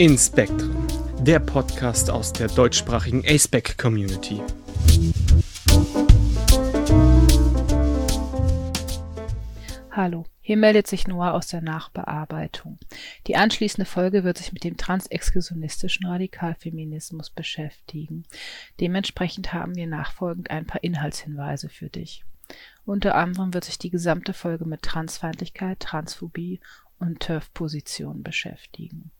In Spectrum, der Podcast aus der deutschsprachigen ASPEC Community. Hallo, hier meldet sich Noah aus der Nachbearbeitung. Die anschließende Folge wird sich mit dem transexklusionistischen Radikalfeminismus beschäftigen. Dementsprechend haben wir nachfolgend ein paar Inhaltshinweise für dich. Unter anderem wird sich die gesamte Folge mit Transfeindlichkeit, Transphobie und TERF-Positionen beschäftigen.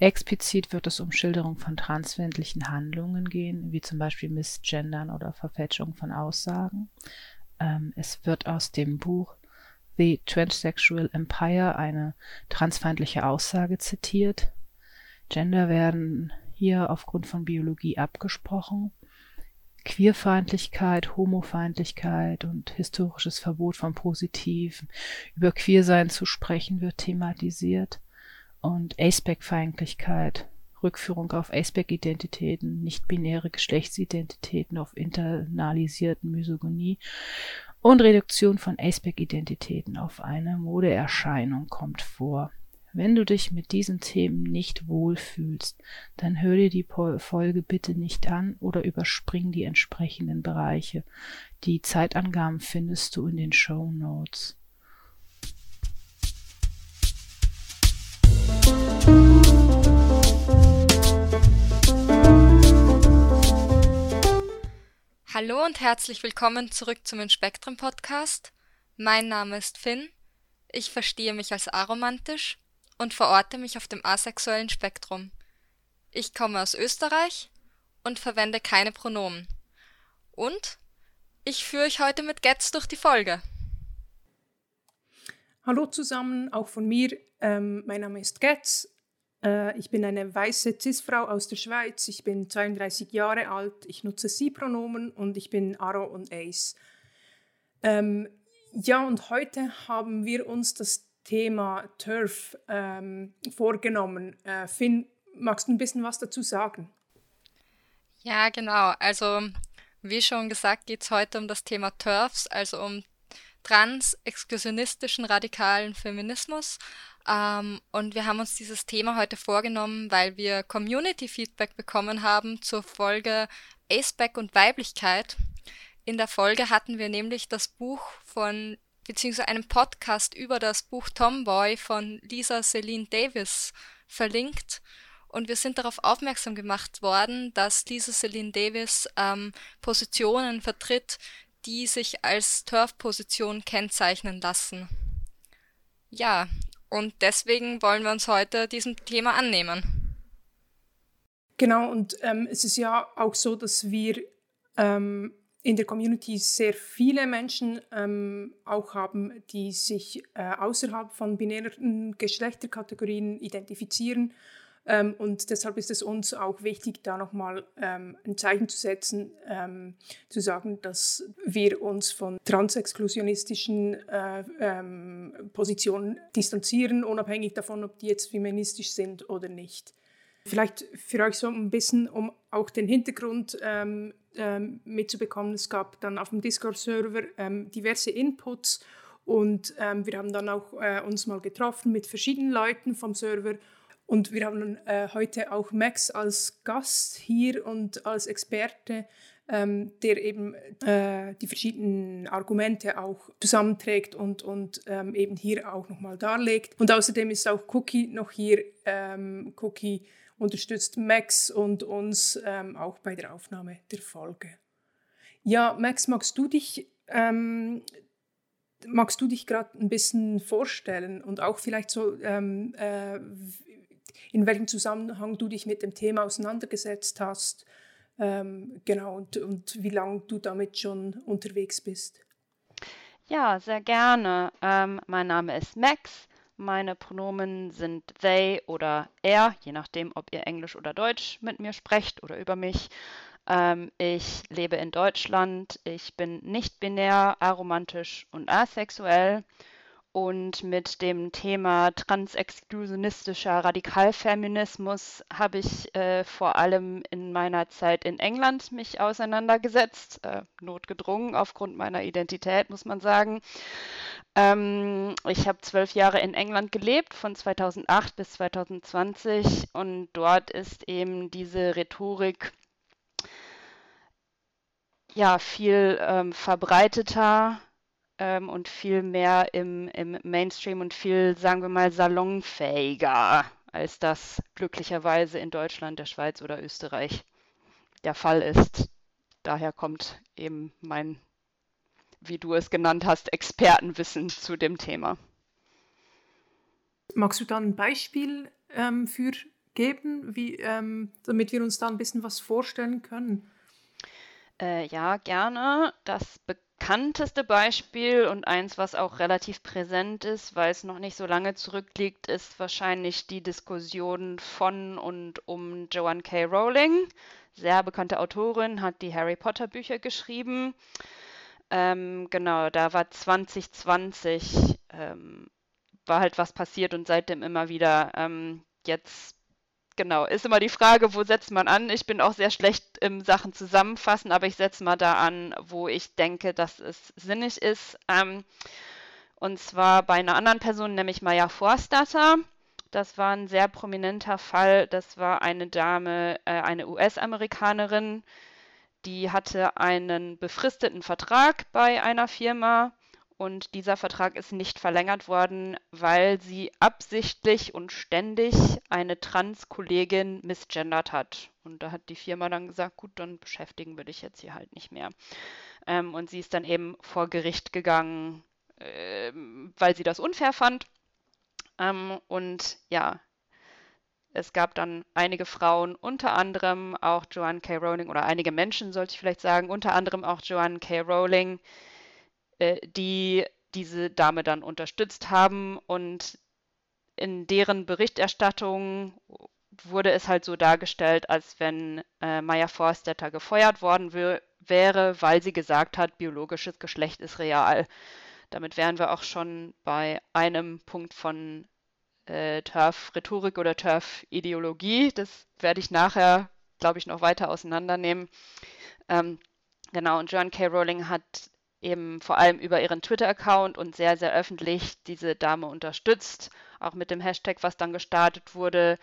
Explizit wird es um Schilderung von transfeindlichen Handlungen gehen, wie zum Beispiel Missgendern oder Verfälschung von Aussagen. Ähm, es wird aus dem Buch The Transsexual Empire eine transfeindliche Aussage zitiert. Gender werden hier aufgrund von Biologie abgesprochen. Queerfeindlichkeit, Homofeindlichkeit und historisches Verbot von Positiven über Queersein zu sprechen wird thematisiert und Aceback-Feindlichkeit, Rückführung auf Aceback-Identitäten, nicht-binäre Geschlechtsidentitäten, auf internalisierten Misogynie und Reduktion von Aceback-Identitäten auf eine Modeerscheinung kommt vor. Wenn du dich mit diesen Themen nicht wohlfühlst, dann hör dir die Folge bitte nicht an oder überspring die entsprechenden Bereiche. Die Zeitangaben findest du in den Show Notes. Hallo und herzlich willkommen zurück zum Inspektrum Podcast. Mein Name ist Finn. Ich verstehe mich als aromantisch und verorte mich auf dem asexuellen Spektrum. Ich komme aus Österreich und verwende keine Pronomen. Und ich führe euch heute mit Getz durch die Folge. Hallo zusammen, auch von mir. Ähm, mein Name ist Getz. Äh, ich bin eine weiße Cis-Frau aus der Schweiz. Ich bin 32 Jahre alt. Ich nutze Sie-Pronomen und ich bin Aro und Ace. Ähm, ja, und heute haben wir uns das Thema Turf ähm, vorgenommen. Äh, Finn, magst du ein bisschen was dazu sagen? Ja, genau. Also, wie schon gesagt, geht es heute um das Thema Turfs, also um trans-exklusionistischen radikalen Feminismus. Ähm, und wir haben uns dieses Thema heute vorgenommen, weil wir Community-Feedback bekommen haben zur Folge Aceback und Weiblichkeit. In der Folge hatten wir nämlich das Buch von, beziehungsweise einen Podcast über das Buch Tomboy von Lisa Celine Davis verlinkt. Und wir sind darauf aufmerksam gemacht worden, dass Lisa Celine Davis ähm, Positionen vertritt, die sich als Turf-Position kennzeichnen lassen. Ja, und deswegen wollen wir uns heute diesem Thema annehmen. Genau, und ähm, es ist ja auch so, dass wir ähm, in der Community sehr viele Menschen ähm, auch haben, die sich äh, außerhalb von binären Geschlechterkategorien identifizieren ähm, und deshalb ist es uns auch wichtig, da nochmal ähm, ein Zeichen zu setzen, ähm, zu sagen, dass wir uns von transexklusionistischen äh, ähm, Positionen distanzieren, unabhängig davon, ob die jetzt feministisch sind oder nicht. Vielleicht für euch so ein bisschen, um auch den Hintergrund ähm, ähm, mitzubekommen. Es gab dann auf dem Discord-Server diverse Inputs und wir haben dann auch äh, uns mal getroffen mit verschiedenen Leuten vom Server und wir haben äh, heute auch Max als Gast hier und als Experte, ähm, der eben äh, die verschiedenen Argumente auch zusammenträgt und, und ähm, eben hier auch nochmal darlegt. Und außerdem ist auch Cookie noch hier. Ähm, Cookie unterstützt Max und uns ähm, auch bei der Aufnahme der Folge. Ja, Max, magst du dich ähm, magst du dich gerade ein bisschen vorstellen und auch vielleicht so, ähm, äh, in welchem Zusammenhang du dich mit dem Thema auseinandergesetzt hast, ähm, genau, und, und wie lange du damit schon unterwegs bist. Ja, sehr gerne. Ähm, mein Name ist Max. Meine Pronomen sind they oder er, je nachdem, ob ihr Englisch oder Deutsch mit mir sprecht oder über mich. Ähm, ich lebe in Deutschland. Ich bin nicht binär, aromantisch und asexuell. Und mit dem Thema transexklusionistischer Radikalfeminismus habe ich äh, vor allem in meiner Zeit in England mich auseinandergesetzt, äh, notgedrungen aufgrund meiner Identität, muss man sagen. Ähm, ich habe zwölf Jahre in England gelebt, von 2008 bis 2020, und dort ist eben diese Rhetorik ja viel ähm, verbreiteter ähm, und viel mehr im, im Mainstream und viel, sagen wir mal, salonfähiger, als das glücklicherweise in Deutschland, der Schweiz oder Österreich der Fall ist. Daher kommt eben mein, wie du es genannt hast, Expertenwissen zu dem Thema. Magst du da ein Beispiel ähm, für geben, wie, ähm, damit wir uns da ein bisschen was vorstellen können? Äh, ja, gerne. Das bekannteste Beispiel und eins, was auch relativ präsent ist, weil es noch nicht so lange zurückliegt, ist wahrscheinlich die Diskussion von und um Joanne K. Rowling. Sehr bekannte Autorin, hat die Harry Potter Bücher geschrieben. Ähm, genau, da war 2020, ähm, war halt was passiert und seitdem immer wieder. Ähm, jetzt genau, ist immer die Frage, wo setzt man an? Ich bin auch sehr schlecht im Sachen zusammenfassen, aber ich setze mal da an, wo ich denke, dass es sinnig ist. Ähm, und zwar bei einer anderen Person, nämlich Maya Forstatter. Das war ein sehr prominenter Fall. Das war eine Dame, äh, eine US-Amerikanerin, die hatte einen befristeten Vertrag bei einer Firma und dieser Vertrag ist nicht verlängert worden, weil sie absichtlich und ständig eine Trans-Kollegin misgendert hat. Und da hat die Firma dann gesagt, gut, dann beschäftigen wir dich jetzt hier halt nicht mehr. Ähm, und sie ist dann eben vor Gericht gegangen, äh, weil sie das unfair fand. Ähm, und ja, es gab dann einige Frauen, unter anderem auch Joanne K. Rowling, oder einige Menschen, sollte ich vielleicht sagen, unter anderem auch Joanne K. Rowling, äh, die diese Dame dann unterstützt haben und in deren Berichterstattung wurde es halt so dargestellt, als wenn äh, Maya Forstetter gefeuert worden wäre, weil sie gesagt hat, biologisches Geschlecht ist real. Damit wären wir auch schon bei einem Punkt von äh, TERF-Rhetorik oder TERF-Ideologie. Das werde ich nachher, glaube ich, noch weiter auseinandernehmen. Ähm, genau, und John K. Rowling hat eben vor allem über ihren Twitter-Account und sehr, sehr öffentlich diese Dame unterstützt, auch mit dem Hashtag, was dann gestartet wurde.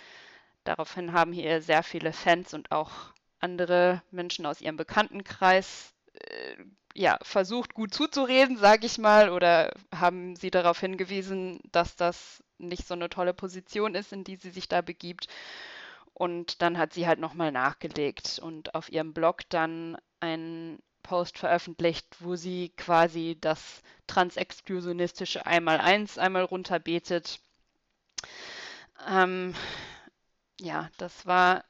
Daraufhin haben hier sehr viele Fans und auch andere Menschen aus ihrem Bekanntenkreis äh, ja, versucht, gut zuzureden, sage ich mal, oder haben sie darauf hingewiesen, dass das nicht so eine tolle Position ist, in die sie sich da begibt. Und dann hat sie halt nochmal nachgelegt und auf ihrem Blog dann ein Post veröffentlicht, wo sie quasi das transexklusionistische Einmal-Eins einmal runterbetet. Ähm, ja, das war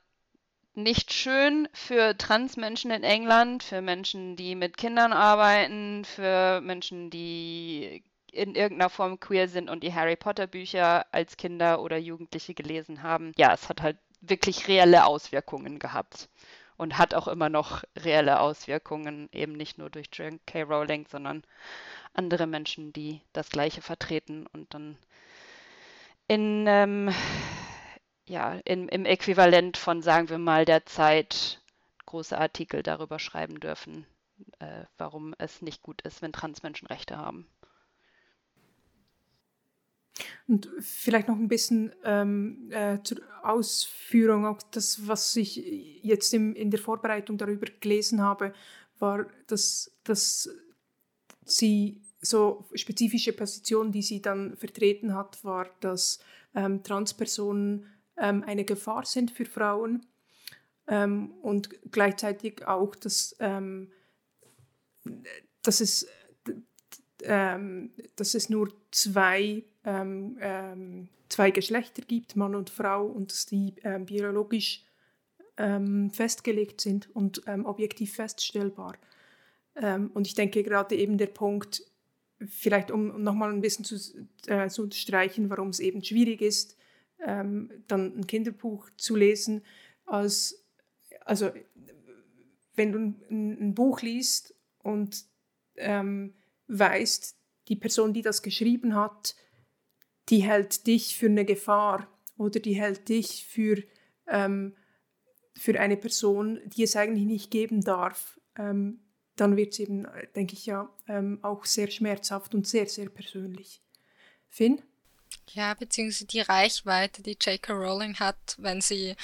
nicht schön für Transmenschen in England, für Menschen, die mit Kindern arbeiten, für Menschen, die in irgendeiner Form queer sind und die Harry Potter Bücher als Kinder oder Jugendliche gelesen haben. Ja, es hat halt wirklich reelle Auswirkungen gehabt und hat auch immer noch reelle Auswirkungen, eben nicht nur durch J.K. Rowling, sondern andere Menschen, die das Gleiche vertreten und dann in, ähm, ja, in, im Äquivalent von, sagen wir mal, der Zeit große Artikel darüber schreiben dürfen, äh, warum es nicht gut ist, wenn Transmenschen Rechte haben. Und vielleicht noch ein bisschen ähm, äh, zur Ausführung, auch das, was ich jetzt im, in der Vorbereitung darüber gelesen habe, war, dass, dass sie so spezifische Position, die sie dann vertreten hat, war, dass ähm, Transpersonen ähm, eine Gefahr sind für Frauen. Ähm, und gleichzeitig auch, dass, ähm, dass, es, ähm, dass es nur zwei ähm, ähm, zwei Geschlechter gibt, Mann und Frau, und dass die ähm, biologisch ähm, festgelegt sind und ähm, objektiv feststellbar. Ähm, und ich denke gerade eben der Punkt, vielleicht um nochmal ein bisschen zu, äh, zu unterstreichen, warum es eben schwierig ist, dann ein Kinderbuch zu lesen, als, also wenn du ein, ein Buch liest und weißt, die Person, die das geschrieben hat, die hält dich für eine Gefahr oder die hält dich für, ähm, für eine Person, die es eigentlich nicht geben darf, ähm, dann wird es eben, denke ich ja, ähm, auch sehr schmerzhaft und sehr, sehr persönlich. Finn? Ja, beziehungsweise die Reichweite, die J.K. Rowling hat, wenn sie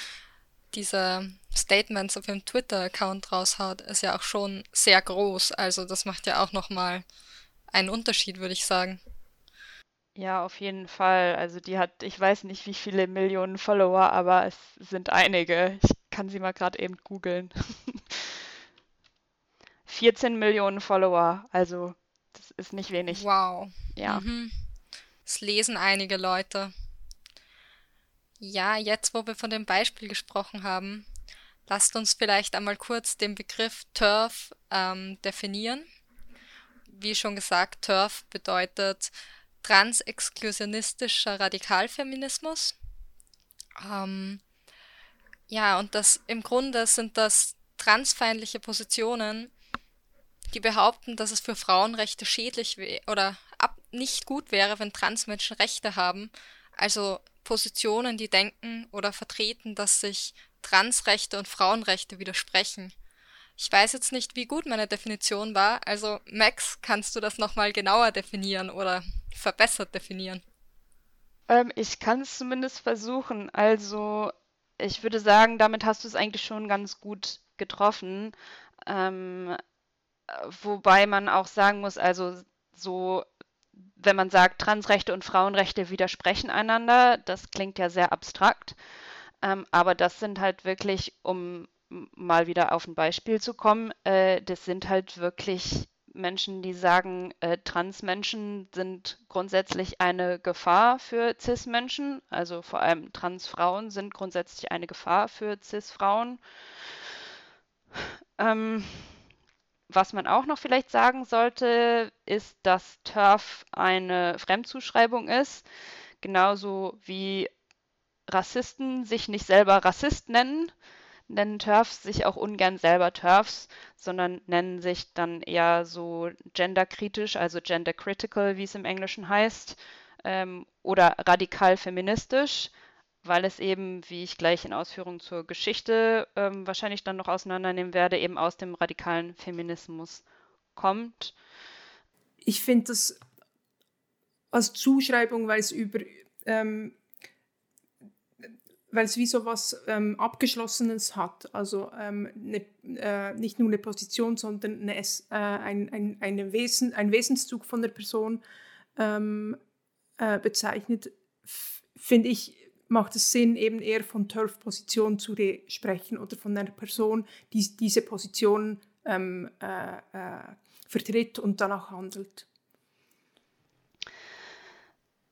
diese Statements auf ihrem Twitter-Account raushaut, ist ja auch schon sehr groß. Also das macht ja auch nochmal einen Unterschied, würde ich sagen. Ja, auf jeden Fall. Also die hat, ich weiß nicht, wie viele Millionen Follower, aber es sind einige. Ich kann sie mal gerade eben googeln. 14 Millionen Follower, also das ist nicht wenig. Wow. Ja. Mhm. Das lesen einige Leute. Ja, jetzt, wo wir von dem Beispiel gesprochen haben, lasst uns vielleicht einmal kurz den Begriff TERF ähm, definieren. Wie schon gesagt, TERF bedeutet transexklusionistischer Radikalfeminismus. Ähm, ja, und das im Grunde sind das transfeindliche Positionen, die behaupten, dass es für Frauenrechte schädlich oder ab nicht gut wäre, wenn Transmenschen Rechte haben. Also Positionen, die denken oder vertreten, dass sich Transrechte und Frauenrechte widersprechen. Ich weiß jetzt nicht, wie gut meine Definition war. Also Max, kannst du das nochmal genauer definieren oder verbessert definieren? Ähm, ich kann es zumindest versuchen. Also ich würde sagen, damit hast du es eigentlich schon ganz gut getroffen. Ähm, wobei man auch sagen muss, also so wenn man sagt, Transrechte und Frauenrechte widersprechen einander, das klingt ja sehr abstrakt. Ähm, aber das sind halt wirklich, um mal wieder auf ein Beispiel zu kommen, äh, das sind halt wirklich Menschen, die sagen, äh, Transmenschen sind grundsätzlich eine Gefahr für Cis-Menschen, also vor allem Transfrauen sind grundsätzlich eine Gefahr für Cis-Frauen. Ähm, was man auch noch vielleicht sagen sollte, ist, dass TERF eine Fremdzuschreibung ist, genauso wie Rassisten sich nicht selber Rassist nennen, nennen TERFs sich auch ungern selber TERFs, sondern nennen sich dann eher so genderkritisch, also gendercritical, wie es im Englischen heißt, ähm, oder radikal feministisch weil es eben, wie ich gleich in Ausführungen zur Geschichte ähm, wahrscheinlich dann noch auseinandernehmen werde, eben aus dem radikalen Feminismus kommt. Ich finde das als Zuschreibung, weil es über ähm, weil es wie so was ähm, Abgeschlossenes hat. Also ähm, ne, äh, nicht nur eine Position, sondern eine, äh, ein, ein, eine Wesen, ein Wesenszug von der Person ähm, äh, bezeichnet, finde ich macht es Sinn, eben eher von Turf-Position zu sprechen oder von einer Person, die diese Position ähm, äh, äh, vertritt und danach handelt.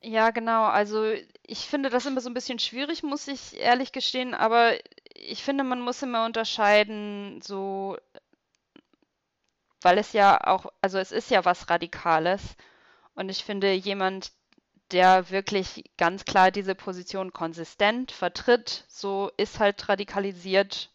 Ja, genau. Also ich finde das immer so ein bisschen schwierig, muss ich ehrlich gestehen, aber ich finde, man muss immer unterscheiden, so, weil es ja auch, also es ist ja was Radikales. Und ich finde, jemand, der wirklich ganz klar diese Position konsistent vertritt, so ist halt radikalisiert.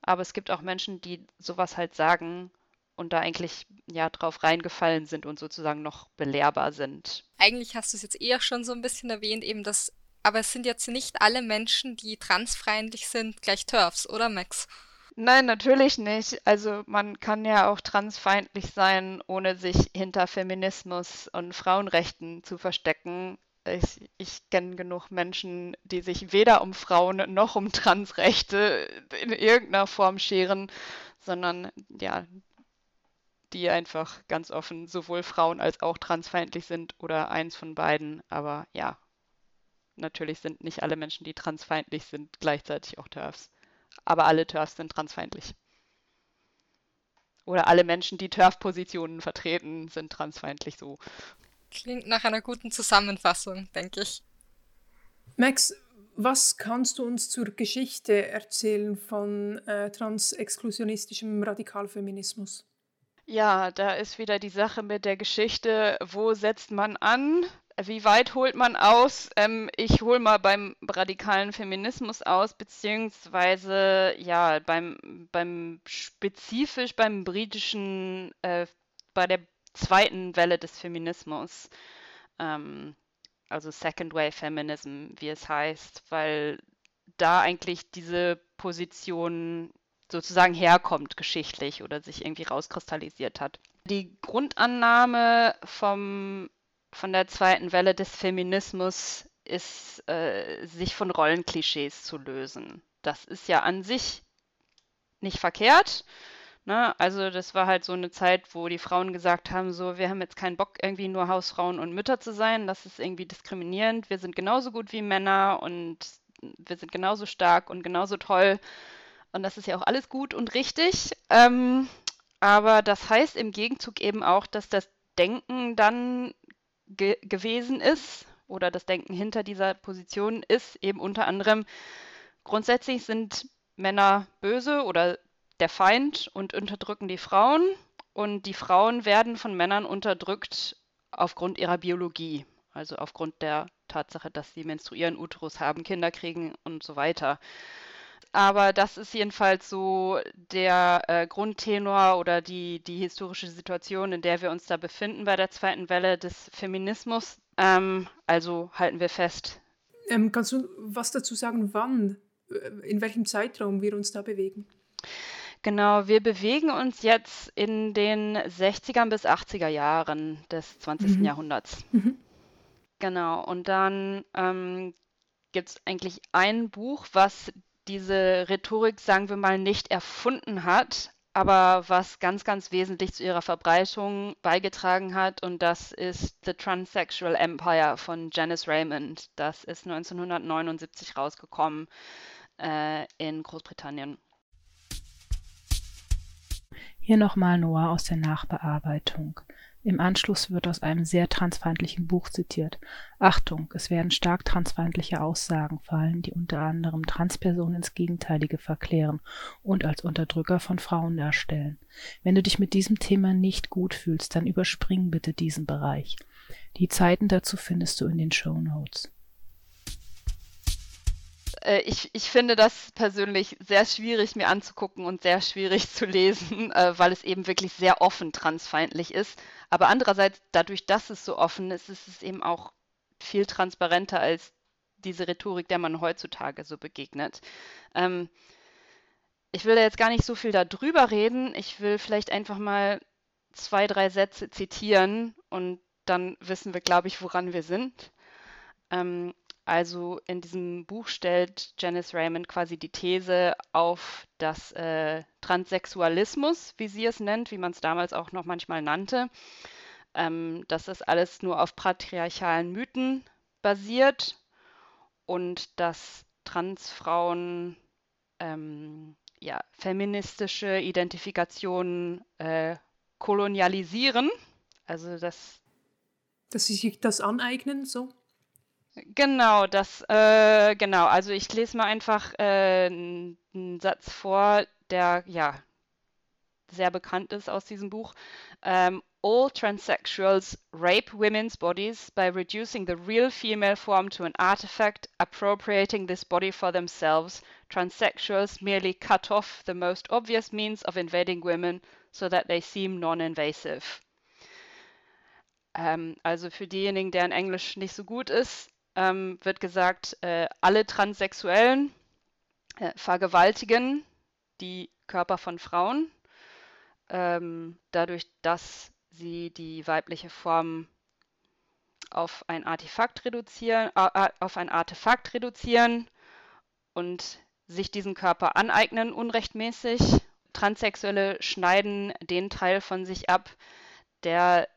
Aber es gibt auch Menschen, die sowas halt sagen und da eigentlich ja drauf reingefallen sind und sozusagen noch belehrbar sind. Eigentlich hast du es jetzt eher schon so ein bisschen erwähnt, eben das, aber es sind jetzt nicht alle Menschen, die transfeindlich sind, gleich TERFs, oder Max? Nein, natürlich nicht. Also man kann ja auch transfeindlich sein, ohne sich hinter Feminismus und Frauenrechten zu verstecken. Ich, ich kenne genug Menschen, die sich weder um Frauen noch um Transrechte in irgendeiner Form scheren, sondern ja, die einfach ganz offen sowohl Frauen als auch transfeindlich sind oder eins von beiden. Aber ja, natürlich sind nicht alle Menschen, die transfeindlich sind, gleichzeitig auch TERFs aber alle TERFs sind transfeindlich. Oder alle Menschen, die TERF-Positionen vertreten, sind transfeindlich so. Klingt nach einer guten Zusammenfassung, denke ich. Max, was kannst du uns zur Geschichte erzählen von äh, transexklusionistischem Radikalfeminismus? Ja, da ist wieder die Sache mit der Geschichte, wo setzt man an? Wie weit holt man aus? Ähm, ich hole mal beim radikalen Feminismus aus, beziehungsweise ja, beim, beim spezifisch beim britischen, äh, bei der zweiten Welle des Feminismus, ähm, also Second Wave Feminism, wie es heißt, weil da eigentlich diese Position sozusagen herkommt geschichtlich oder sich irgendwie rauskristallisiert hat. Die Grundannahme vom, von der zweiten Welle des Feminismus ist, äh, sich von Rollenklischees zu lösen. Das ist ja an sich nicht verkehrt. Ne? Also das war halt so eine Zeit, wo die Frauen gesagt haben, so, wir haben jetzt keinen Bock, irgendwie nur Hausfrauen und Mütter zu sein. Das ist irgendwie diskriminierend. Wir sind genauso gut wie Männer und wir sind genauso stark und genauso toll. Und das ist ja auch alles gut und richtig. Ähm, aber das heißt im Gegenzug eben auch, dass das Denken dann ge gewesen ist oder das Denken hinter dieser Position ist eben unter anderem, grundsätzlich sind Männer böse oder der Feind und unterdrücken die Frauen. Und die Frauen werden von Männern unterdrückt aufgrund ihrer Biologie, also aufgrund der Tatsache, dass sie menstruieren, Uterus haben, Kinder kriegen und so weiter. Aber das ist jedenfalls so der äh, Grundtenor oder die, die historische Situation, in der wir uns da befinden bei der zweiten Welle des Feminismus. Ähm, also halten wir fest. Ähm, kannst du was dazu sagen, wann, äh, in welchem Zeitraum wir uns da bewegen? Genau, wir bewegen uns jetzt in den 60er bis 80er Jahren des 20. Mhm. Jahrhunderts. Mhm. Genau, und dann ähm, gibt es eigentlich ein Buch, was diese Rhetorik, sagen wir mal, nicht erfunden hat, aber was ganz, ganz wesentlich zu ihrer Verbreitung beigetragen hat. Und das ist The Transsexual Empire von Janice Raymond. Das ist 1979 rausgekommen äh, in Großbritannien. Hier nochmal Noah aus der Nachbearbeitung. Im Anschluss wird aus einem sehr transfeindlichen Buch zitiert. Achtung, es werden stark transfeindliche Aussagen fallen, die unter anderem Transpersonen ins Gegenteilige verklären und als Unterdrücker von Frauen darstellen. Wenn du dich mit diesem Thema nicht gut fühlst, dann überspring bitte diesen Bereich. Die Zeiten dazu findest du in den Show Notes äh, ich, ich finde das persönlich sehr schwierig mir anzugucken und sehr schwierig zu lesen, äh, weil es eben wirklich sehr offen transfeindlich ist. Aber andererseits, dadurch, dass es so offen ist, ist es eben auch viel transparenter als diese Rhetorik, der man heutzutage so begegnet. Ähm, ich will da jetzt gar nicht so viel darüber reden. Ich will vielleicht einfach mal zwei, drei Sätze zitieren und dann wissen wir, glaube ich, woran wir sind. Ähm, also in diesem Buch stellt Janice Raymond quasi die These auf, dass äh, Transsexualismus, wie sie es nennt, wie man es damals auch noch manchmal nannte, ähm, dass das alles nur auf patriarchalen Mythen basiert und dass Transfrauen ähm, ja, feministische Identifikationen äh, kolonialisieren. Also das. Dass sie sich das aneignen, so? Genau, das, äh, genau. Also ich lese mal einfach äh, einen Satz vor, der ja sehr bekannt ist aus diesem Buch. Ähm, all transsexuals rape women's bodies by reducing the real female form to an artifact, appropriating this body for themselves. Transsexuals merely cut off the most obvious means of invading women so that they seem non-invasive. Ähm, also für diejenigen, deren Englisch nicht so gut ist, ähm, wird gesagt, äh, alle Transsexuellen äh, vergewaltigen die Körper von Frauen, ähm, dadurch, dass sie die weibliche Form auf ein Artefakt reduzieren, äh, auf ein Artefakt reduzieren und sich diesen Körper aneignen unrechtmäßig. Transsexuelle schneiden den Teil von sich ab, der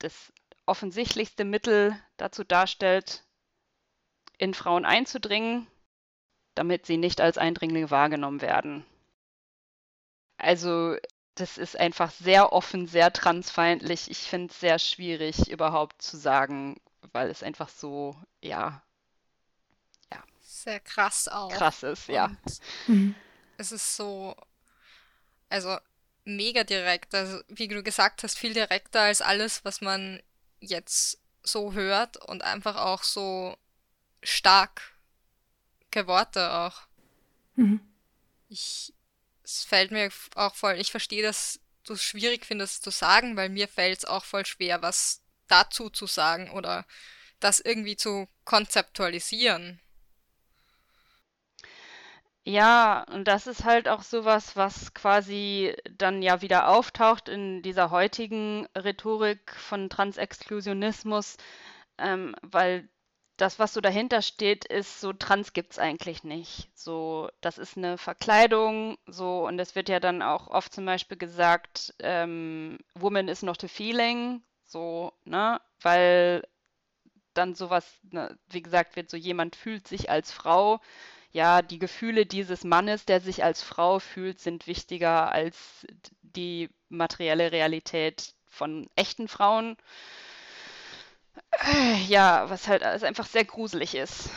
das offensichtlichste Mittel dazu darstellt, in Frauen einzudringen, damit sie nicht als Eindringlinge wahrgenommen werden. Also das ist einfach sehr offen, sehr transfeindlich. Ich finde es sehr schwierig überhaupt zu sagen, weil es einfach so, ja, ja. Sehr krass auch. Krass ist, ja. Mhm. Es ist so, also mega direkt. Also wie du gesagt hast, viel direkter als alles, was man jetzt so hört und einfach auch so starke Worte auch. Mhm. Ich, es fällt mir auch voll, ich verstehe das du es schwierig findest zu sagen, weil mir fällt es auch voll schwer, was dazu zu sagen oder das irgendwie zu konzeptualisieren. Ja, und das ist halt auch sowas, was quasi dann ja wieder auftaucht in dieser heutigen Rhetorik von Transexklusionismus, ähm, weil das, was so dahinter steht, ist so, trans gibt's eigentlich nicht. So, das ist eine Verkleidung, so, und es wird ja dann auch oft zum Beispiel gesagt, ähm, Woman is not a feeling, so, ne, weil dann sowas, ne, wie gesagt, wird so jemand fühlt sich als Frau. Ja, die Gefühle dieses Mannes, der sich als Frau fühlt, sind wichtiger als die materielle Realität von echten Frauen. Ja, was halt also einfach sehr gruselig ist.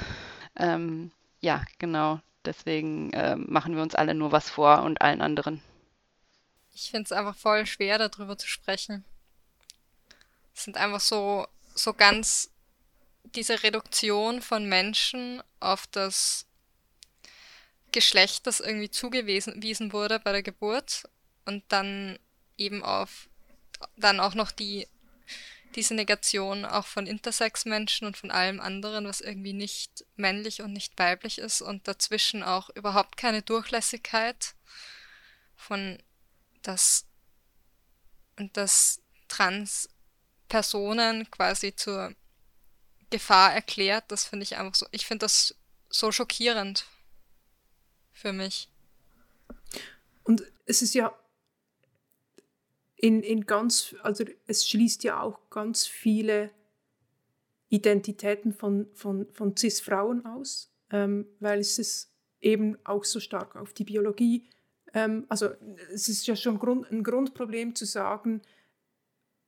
Ähm, ja, genau. Deswegen äh, machen wir uns alle nur was vor und allen anderen. Ich finde es einfach voll schwer, darüber zu sprechen. Es sind einfach so, so ganz diese Reduktion von Menschen auf das Geschlecht, das irgendwie zugewiesen wurde bei der Geburt und dann eben auf dann auch noch die diese Negation auch von Intersex-Menschen und von allem anderen, was irgendwie nicht männlich und nicht weiblich ist und dazwischen auch überhaupt keine Durchlässigkeit von das und dass Trans-Personen quasi zur Gefahr erklärt, das finde ich einfach so, ich finde das so schockierend für mich. Und es ist ja in, in ganz, also es schließt ja auch ganz viele Identitäten von, von, von CIS-Frauen aus, ähm, weil es ist eben auch so stark auf die Biologie. Ähm, also es ist ja schon Grund, ein Grundproblem zu sagen,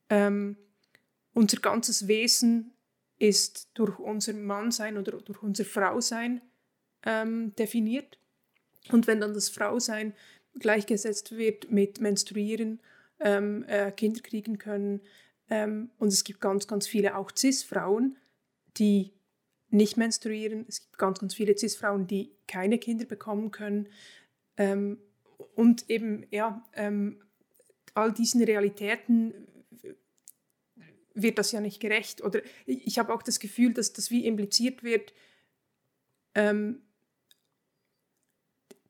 ähm, unser ganzes Wesen ist durch unser Mannsein oder durch unser Frausein ähm, definiert. Und wenn dann das Frausein gleichgesetzt wird mit Menstruieren ähm, äh, Kinder kriegen können. Ähm, und es gibt ganz, ganz viele auch CIS-Frauen, die nicht menstruieren. Es gibt ganz, ganz viele CIS-Frauen, die keine Kinder bekommen können. Ähm, und eben, ja, ähm, all diesen Realitäten wird das ja nicht gerecht. Oder ich habe auch das Gefühl, dass das wie impliziert wird, ähm,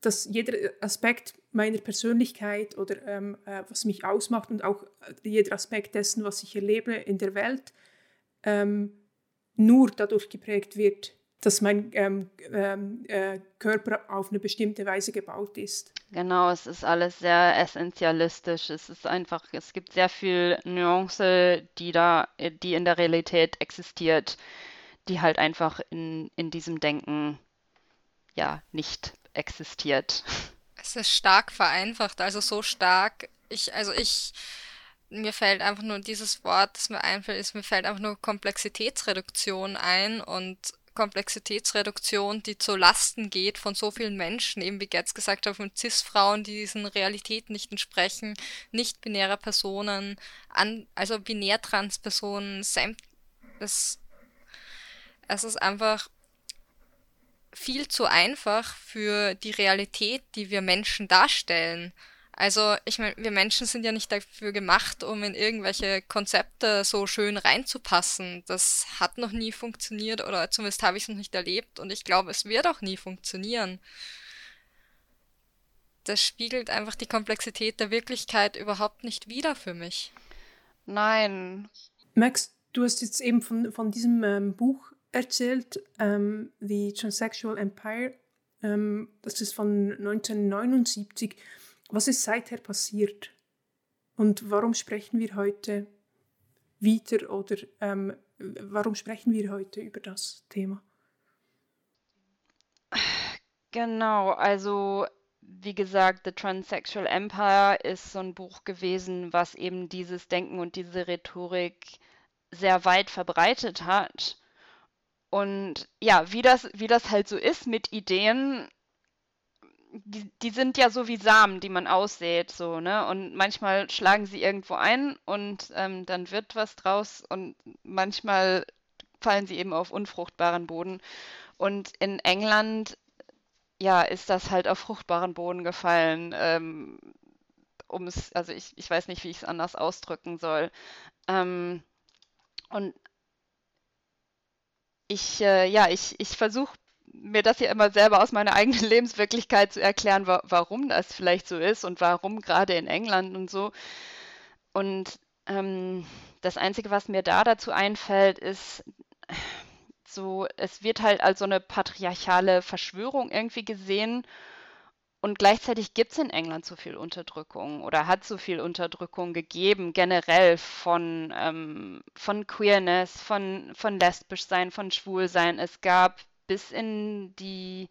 dass jeder Aspekt meiner Persönlichkeit oder ähm, äh, was mich ausmacht und auch äh, jeder Aspekt dessen, was ich erlebe in der Welt, ähm, nur dadurch geprägt wird, dass mein ähm, ähm äh, Körper auf eine bestimmte Weise gebaut ist. Genau, es ist alles sehr essentialistisch. Es ist einfach, es gibt sehr viel Nuance, die da, die in der Realität existiert, die halt einfach in, in diesem Denken ja nicht existiert. Es ist stark vereinfacht, also so stark. Ich, also ich, mir fällt einfach nur dieses Wort, das mir einfällt, ist, mir fällt einfach nur Komplexitätsreduktion ein und Komplexitätsreduktion, die zu Lasten geht von so vielen Menschen, eben wie Getz gesagt hat, von CIS-Frauen, die diesen Realitäten nicht entsprechen, nicht-binärer Personen, an, also binär-trans-Personen, es, es ist einfach viel zu einfach für die Realität, die wir Menschen darstellen. Also, ich meine, wir Menschen sind ja nicht dafür gemacht, um in irgendwelche Konzepte so schön reinzupassen. Das hat noch nie funktioniert oder zumindest habe ich es noch nicht erlebt und ich glaube, es wird auch nie funktionieren. Das spiegelt einfach die Komplexität der Wirklichkeit überhaupt nicht wider für mich. Nein. Max, du hast jetzt eben von, von diesem ähm, Buch erzählt, ähm, The Transsexual Empire. Ähm, das ist von 1979. Was ist seither passiert? Und warum sprechen wir heute wieder oder ähm, warum sprechen wir heute über das Thema? Genau, also wie gesagt, The Transsexual Empire ist so ein Buch gewesen, was eben dieses Denken und diese Rhetorik sehr weit verbreitet hat. Und ja, wie das, wie das halt so ist mit Ideen, die, die sind ja so wie Samen, die man aussät, so, ne? Und manchmal schlagen sie irgendwo ein und ähm, dann wird was draus und manchmal fallen sie eben auf unfruchtbaren Boden. Und in England, ja, ist das halt auf fruchtbaren Boden gefallen. Ähm, um es, also ich, ich weiß nicht, wie ich es anders ausdrücken soll. Ähm, und ich, äh, ja, ich, ich versuche mir das ja immer selber aus meiner eigenen Lebenswirklichkeit zu erklären, wa warum das vielleicht so ist und warum gerade in England und so. Und ähm, das Einzige, was mir da dazu einfällt, ist so, es wird halt als so eine patriarchale Verschwörung irgendwie gesehen. Und gleichzeitig gibt es in England so viel Unterdrückung oder hat so viel Unterdrückung gegeben, generell von, ähm, von Queerness, von, von lesbisch sein, von schwul sein. Es gab bis in die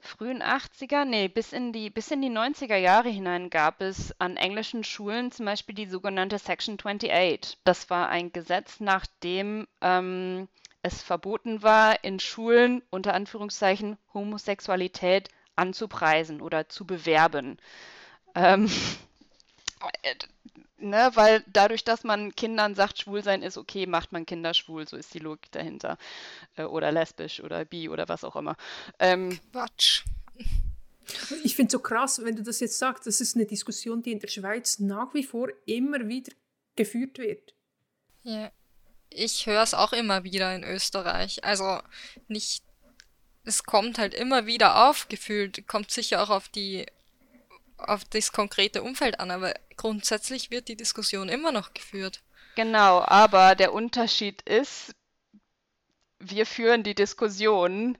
frühen 80er, nee, bis in die, bis in die 90er Jahre hinein gab es an englischen Schulen zum Beispiel die sogenannte Section 28. Das war ein Gesetz, nach dem ähm, es verboten war, in Schulen unter Anführungszeichen Homosexualität anzupreisen oder zu bewerben. Ähm, ne, weil dadurch, dass man Kindern sagt, schwul sein ist okay, macht man Kinder schwul, so ist die Logik dahinter. Äh, oder lesbisch oder bi oder was auch immer. Ähm, Quatsch. Ich finde es so krass, wenn du das jetzt sagst, das ist eine Diskussion, die in der Schweiz nach wie vor immer wieder geführt wird. Ja, ich höre es auch immer wieder in Österreich. Also nicht, es kommt halt immer wieder auf, gefühlt, kommt sicher auch auf die auf das konkrete Umfeld an, aber grundsätzlich wird die Diskussion immer noch geführt. Genau, aber der Unterschied ist, wir führen die Diskussion,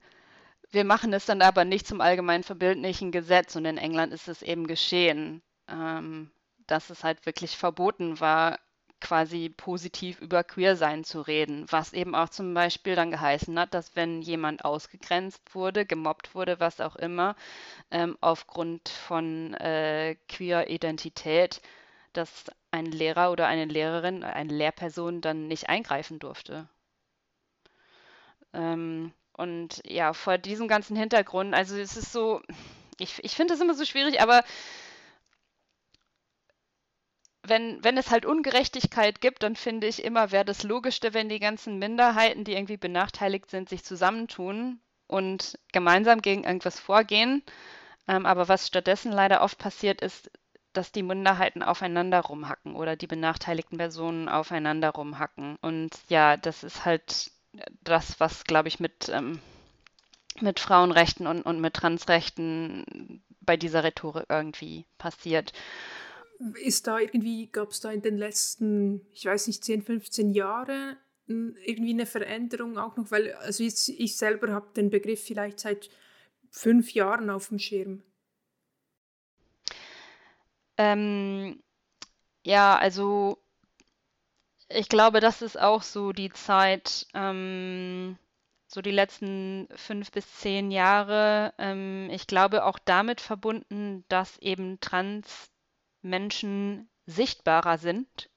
wir machen es dann aber nicht zum allgemein verbildlichen Gesetz und in England ist es eben geschehen, ähm, dass es halt wirklich verboten war, quasi positiv über Queersein zu reden, was eben auch zum Beispiel dann geheißen hat, dass wenn jemand ausgegrenzt wurde, gemobbt wurde, was auch immer, ähm, aufgrund von äh, Queer-Identität, dass ein Lehrer oder eine Lehrerin, eine Lehrperson dann nicht eingreifen durfte. Ähm, und ja, vor diesem ganzen Hintergrund, also es ist so, ich, ich finde das immer so schwierig, aber wenn, wenn es halt Ungerechtigkeit gibt, dann finde ich immer, wäre das Logischste, wenn die ganzen Minderheiten, die irgendwie benachteiligt sind, sich zusammentun und gemeinsam gegen irgendwas vorgehen. Ähm, aber was stattdessen leider oft passiert, ist, dass die Minderheiten aufeinander rumhacken oder die benachteiligten Personen aufeinander rumhacken. Und ja, das ist halt das, was, glaube ich, mit, ähm, mit Frauenrechten und, und mit Transrechten bei dieser Rhetorik irgendwie passiert ist da irgendwie, gab es da in den letzten, ich weiß nicht, 10, 15 Jahren irgendwie eine Veränderung auch noch? Weil also ich, ich selber habe den Begriff vielleicht seit fünf Jahren auf dem Schirm. Ähm, ja, also ich glaube, das ist auch so die Zeit, ähm, so die letzten fünf bis zehn Jahre. Ähm, ich glaube auch damit verbunden, dass eben Trans Menschen sichtbarer sind,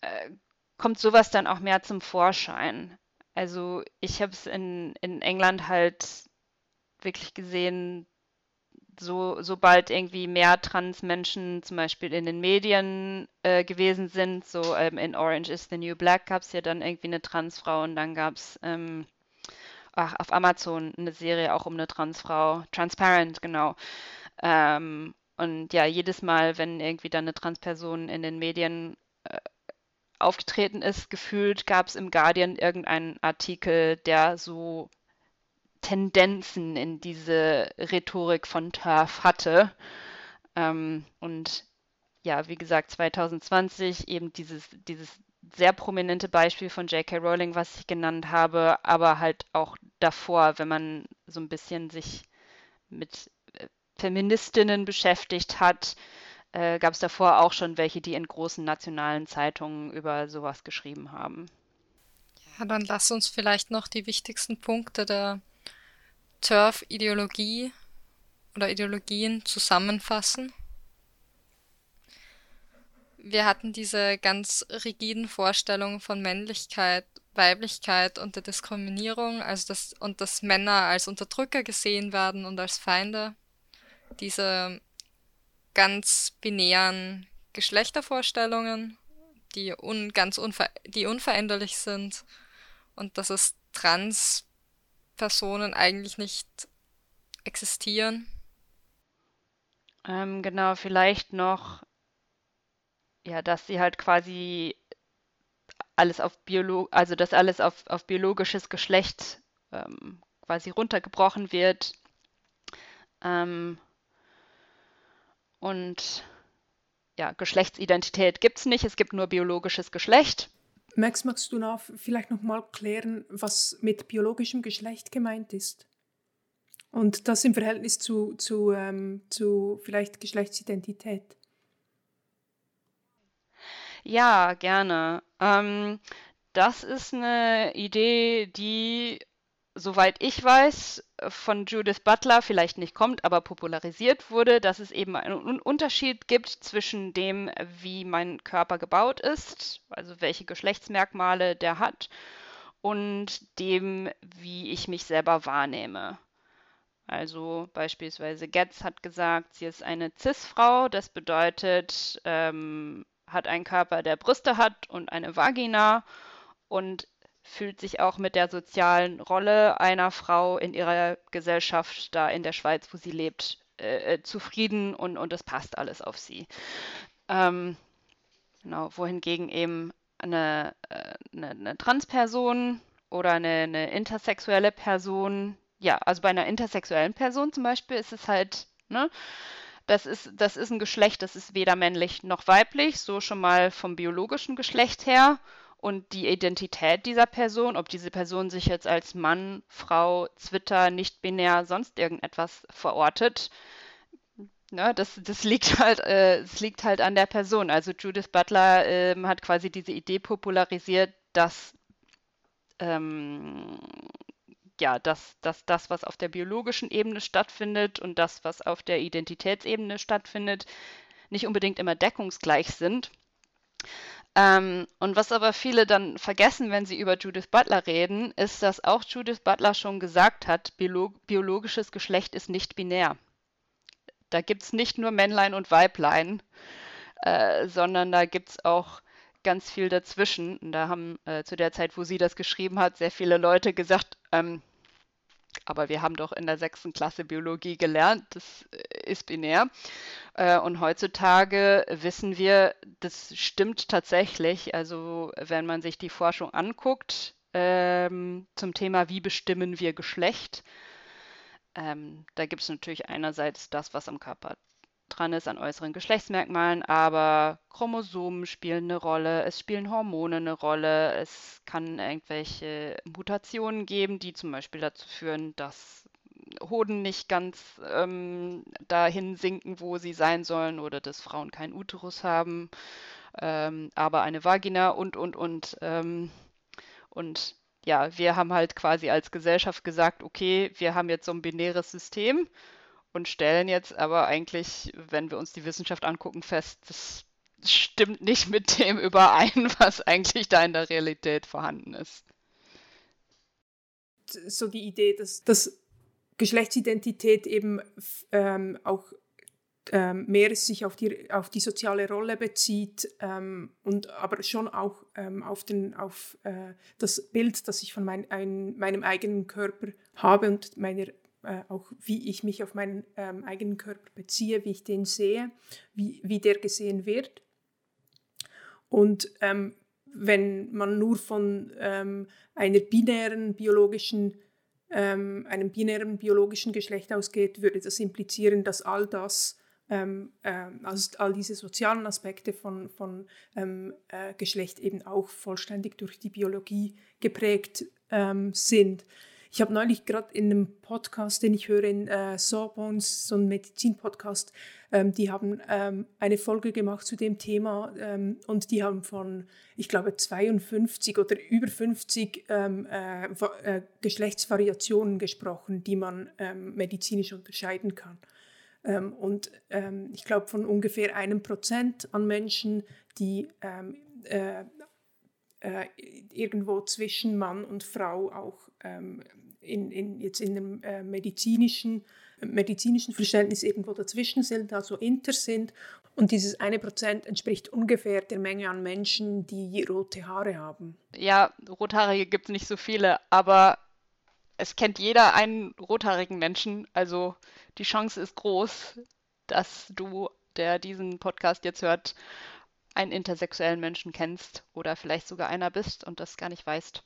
äh, kommt sowas dann auch mehr zum Vorschein. Also ich habe es in, in England halt wirklich gesehen, so, sobald irgendwie mehr Trans-Menschen zum Beispiel in den Medien äh, gewesen sind, so ähm, in Orange is the New Black gab es ja dann irgendwie eine Transfrau und dann gab es ähm, auf Amazon eine Serie auch um eine Transfrau, Transparent, genau. Ähm, und ja, jedes Mal, wenn irgendwie dann eine Transperson in den Medien äh, aufgetreten ist, gefühlt gab es im Guardian irgendeinen Artikel, der so Tendenzen in diese Rhetorik von TERF hatte. Ähm, und ja, wie gesagt, 2020 eben dieses, dieses sehr prominente Beispiel von J.K. Rowling, was ich genannt habe, aber halt auch davor, wenn man so ein bisschen sich mit Feministinnen beschäftigt hat, äh, gab es davor auch schon welche, die in großen nationalen Zeitungen über sowas geschrieben haben. Ja, dann lass uns vielleicht noch die wichtigsten Punkte der TERF-Ideologie oder Ideologien zusammenfassen. Wir hatten diese ganz rigiden Vorstellungen von Männlichkeit, Weiblichkeit und der Diskriminierung, also das, und dass Männer als Unterdrücker gesehen werden und als Feinde diese ganz binären Geschlechtervorstellungen, die un ganz unver die unveränderlich sind und dass es Trans-Personen eigentlich nicht existieren. Ähm, genau, vielleicht noch, ja, dass sie halt quasi alles auf Biolo also dass alles auf, auf biologisches Geschlecht ähm, quasi runtergebrochen wird. Ähm, und ja, Geschlechtsidentität gibt es nicht, es gibt nur biologisches Geschlecht. Max, magst du noch vielleicht noch mal klären, was mit biologischem Geschlecht gemeint ist? Und das im Verhältnis zu, zu, ähm, zu vielleicht Geschlechtsidentität? Ja, gerne. Ähm, das ist eine Idee, die, soweit ich weiß, von Judith Butler vielleicht nicht kommt, aber popularisiert wurde, dass es eben einen Unterschied gibt zwischen dem, wie mein Körper gebaut ist, also welche Geschlechtsmerkmale der hat, und dem, wie ich mich selber wahrnehme. Also beispielsweise Getz hat gesagt, sie ist eine Cis-Frau, das bedeutet, ähm, hat einen Körper, der Brüste hat und eine Vagina und fühlt sich auch mit der sozialen Rolle einer Frau in ihrer Gesellschaft da in der Schweiz, wo sie lebt, äh, äh zufrieden und, und es passt alles auf sie. Ähm, genau, wohingegen eben eine, äh, eine, eine Transperson oder eine, eine, intersexuelle Person, ja, also bei einer intersexuellen Person zum Beispiel ist es halt, ne, das ist, das ist ein Geschlecht, das ist weder männlich noch weiblich, so schon mal vom biologischen Geschlecht her. Und die Identität dieser Person, ob diese Person sich jetzt als Mann, Frau, Zwitter, nicht-binär, sonst irgendetwas verortet, ne, das, das, liegt halt, äh, das liegt halt an der Person. Also Judith Butler äh, hat quasi diese Idee popularisiert, dass ähm, ja, dass, dass das, was auf der biologischen Ebene stattfindet und das, was auf der Identitätsebene stattfindet, nicht unbedingt immer deckungsgleich sind. Ähm, und was aber viele dann vergessen, wenn sie über Judith Butler reden, ist, dass auch Judith Butler schon gesagt hat, biolog biologisches Geschlecht ist nicht binär. Da gibt es nicht nur Männlein und Weiblein, äh, sondern da gibt es auch ganz viel dazwischen. Und da haben äh, zu der Zeit, wo sie das geschrieben hat, sehr viele Leute gesagt, ähm, aber wir haben doch in der sechsten Klasse Biologie gelernt, das äh, ist binär. Äh, und heutzutage wissen wir, das stimmt tatsächlich. Also wenn man sich die Forschung anguckt ähm, zum Thema, wie bestimmen wir Geschlecht, ähm, da gibt es natürlich einerseits das, was am Körper dran ist an äußeren Geschlechtsmerkmalen, aber Chromosomen spielen eine Rolle, es spielen Hormone eine Rolle, es kann irgendwelche Mutationen geben, die zum Beispiel dazu führen, dass Hoden nicht ganz ähm, dahin sinken, wo sie sein sollen, oder dass Frauen keinen Uterus haben, ähm, aber eine Vagina und, und, und. Ähm, und ja, wir haben halt quasi als Gesellschaft gesagt, okay, wir haben jetzt so ein binäres System und stellen jetzt aber eigentlich, wenn wir uns die Wissenschaft angucken, fest, das stimmt nicht mit dem überein, was eigentlich da in der Realität vorhanden ist. So die Idee, dass, dass Geschlechtsidentität eben ähm, auch ähm, mehr sich auf die, auf die soziale Rolle bezieht ähm, und aber schon auch ähm, auf, den, auf äh, das Bild, das ich von mein, ein, meinem eigenen Körper habe und meiner äh, auch wie ich mich auf meinen ähm, eigenen Körper beziehe, wie ich den sehe, wie, wie der gesehen wird. Und ähm, wenn man nur von ähm, einer binären biologischen, ähm, einem binären biologischen Geschlecht ausgeht, würde das implizieren, dass all das, ähm, äh, also all diese sozialen Aspekte von, von ähm, äh, Geschlecht eben auch vollständig durch die Biologie geprägt sind. Ich habe neulich gerade in einem Podcast, den ich höre, in äh, Sawbones, so ein Medizin-Podcast, ähm, die haben ähm, eine Folge gemacht zu dem Thema ähm, und die haben von, ich glaube, 52 oder über 50 ähm, äh, äh, Geschlechtsvariationen gesprochen, die man ähm, medizinisch unterscheiden kann. Ähm, und ich glaube, von ungefähr einem Prozent an Menschen, die äh, äh, irgendwo zwischen Mann und Frau auch ähm, in, in, jetzt in einem äh, medizinischen, medizinischen Verständnis irgendwo dazwischen sind, also inter sind. Und dieses eine Prozent entspricht ungefähr der Menge an Menschen, die rote Haare haben. Ja, rothaarige gibt es nicht so viele, aber es kennt jeder einen rothaarigen Menschen. Also die Chance ist groß, dass du, der diesen Podcast jetzt hört, einen intersexuellen Menschen kennst oder vielleicht sogar einer bist und das gar nicht weißt.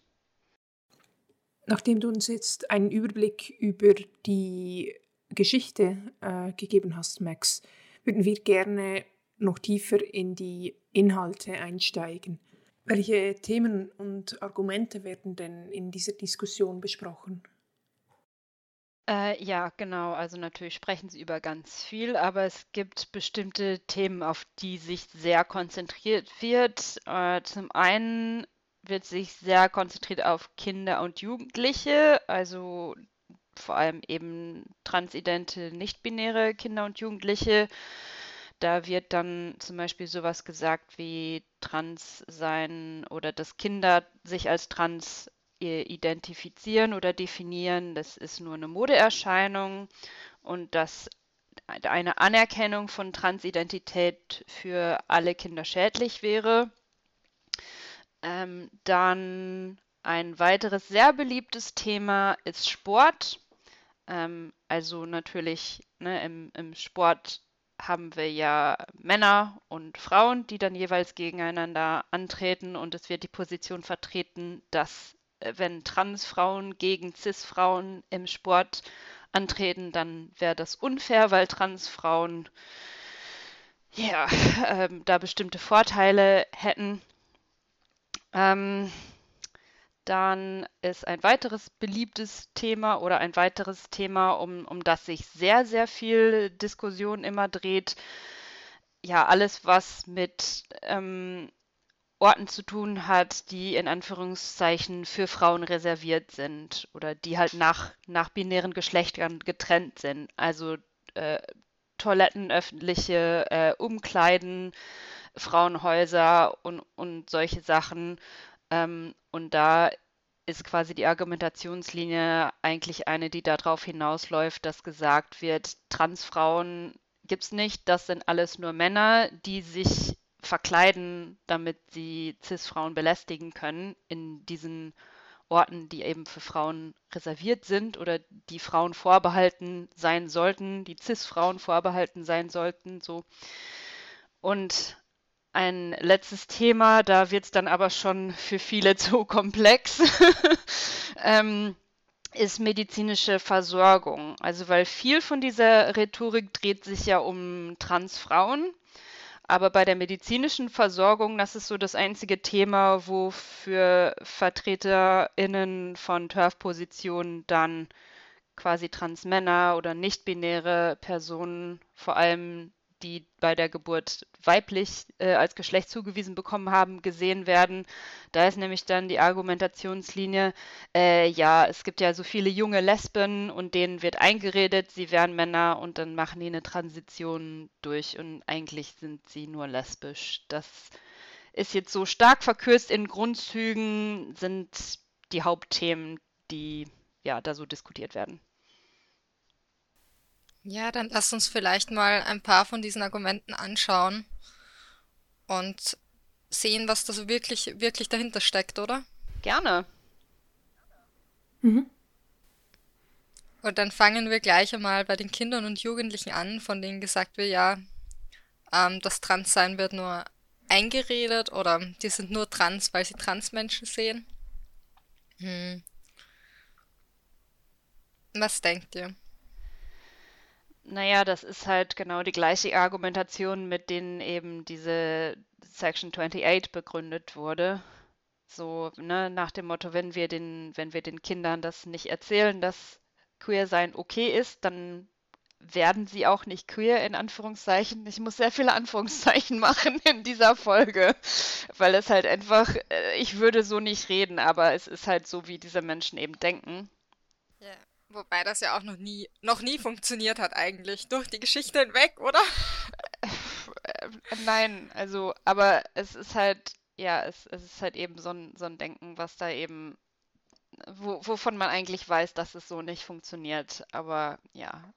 Nachdem du uns jetzt einen Überblick über die Geschichte äh, gegeben hast, Max, würden wir gerne noch tiefer in die Inhalte einsteigen. Welche Themen und Argumente werden denn in dieser Diskussion besprochen? Äh, ja, genau. Also natürlich sprechen sie über ganz viel, aber es gibt bestimmte Themen, auf die sich sehr konzentriert wird. Äh, zum einen wird sich sehr konzentriert auf Kinder und Jugendliche, also vor allem eben transidente, nicht-binäre Kinder und Jugendliche. Da wird dann zum Beispiel sowas gesagt wie trans sein oder dass Kinder sich als trans identifizieren oder definieren, das ist nur eine Modeerscheinung und dass eine Anerkennung von Transidentität für alle Kinder schädlich wäre. Ähm, dann ein weiteres sehr beliebtes Thema ist Sport. Ähm, also natürlich ne, im, im Sport haben wir ja Männer und Frauen, die dann jeweils gegeneinander antreten und es wird die Position vertreten, dass wenn Transfrauen gegen Cis-Frauen im Sport antreten, dann wäre das unfair, weil Transfrauen ja, ähm, da bestimmte Vorteile hätten. Ähm, dann ist ein weiteres beliebtes Thema oder ein weiteres Thema, um, um das sich sehr, sehr viel Diskussion immer dreht. Ja, alles, was mit ähm, Orten zu tun hat, die in Anführungszeichen für Frauen reserviert sind oder die halt nach, nach binären Geschlechtern getrennt sind. Also äh, Toiletten, öffentliche äh, Umkleiden, Frauenhäuser und, und solche Sachen. Ähm, und da ist quasi die Argumentationslinie eigentlich eine, die darauf hinausläuft, dass gesagt wird, Transfrauen gibt es nicht, das sind alles nur Männer, die sich verkleiden, damit sie CIS-Frauen belästigen können in diesen Orten, die eben für Frauen reserviert sind oder die Frauen vorbehalten sein sollten, die CIS-Frauen vorbehalten sein sollten, so. Und ein letztes Thema, da wird es dann aber schon für viele zu komplex, ähm, ist medizinische Versorgung. Also weil viel von dieser Rhetorik dreht sich ja um Transfrauen aber bei der medizinischen Versorgung, das ist so das einzige Thema, wo für VertreterInnen von TERF-Positionen dann quasi Transmänner oder nicht-binäre Personen vor allem die bei der Geburt weiblich äh, als Geschlecht zugewiesen bekommen haben, gesehen werden. Da ist nämlich dann die Argumentationslinie, äh, ja, es gibt ja so viele junge Lesben und denen wird eingeredet, sie wären Männer und dann machen die eine Transition durch und eigentlich sind sie nur lesbisch. Das ist jetzt so stark verkürzt in Grundzügen, sind die Hauptthemen, die ja da so diskutiert werden. Ja, dann lass uns vielleicht mal ein paar von diesen Argumenten anschauen und sehen, was da so wirklich, wirklich dahinter steckt, oder? Gerne. Mhm. Und dann fangen wir gleich einmal bei den Kindern und Jugendlichen an, von denen gesagt wird, ja, ähm, das Transsein wird nur eingeredet oder die sind nur trans, weil sie Transmenschen sehen. Hm. Was denkt ihr? Naja, das ist halt genau die gleiche Argumentation, mit denen eben diese Section 28 begründet wurde. So, ne, nach dem Motto, wenn wir den, wenn wir den Kindern das nicht erzählen, dass queer sein okay ist, dann werden sie auch nicht queer, in Anführungszeichen. Ich muss sehr viele Anführungszeichen machen in dieser Folge, weil es halt einfach, äh, ich würde so nicht reden, aber es ist halt so, wie diese Menschen eben denken. Ja. Wobei das ja auch noch nie, noch nie funktioniert hat eigentlich. Durch die Geschichte hinweg, oder? Äh, nein, also, aber es ist halt, ja, es, es ist halt eben so ein, so ein Denken, was da eben, wo, wovon man eigentlich weiß, dass es so nicht funktioniert. Aber ja,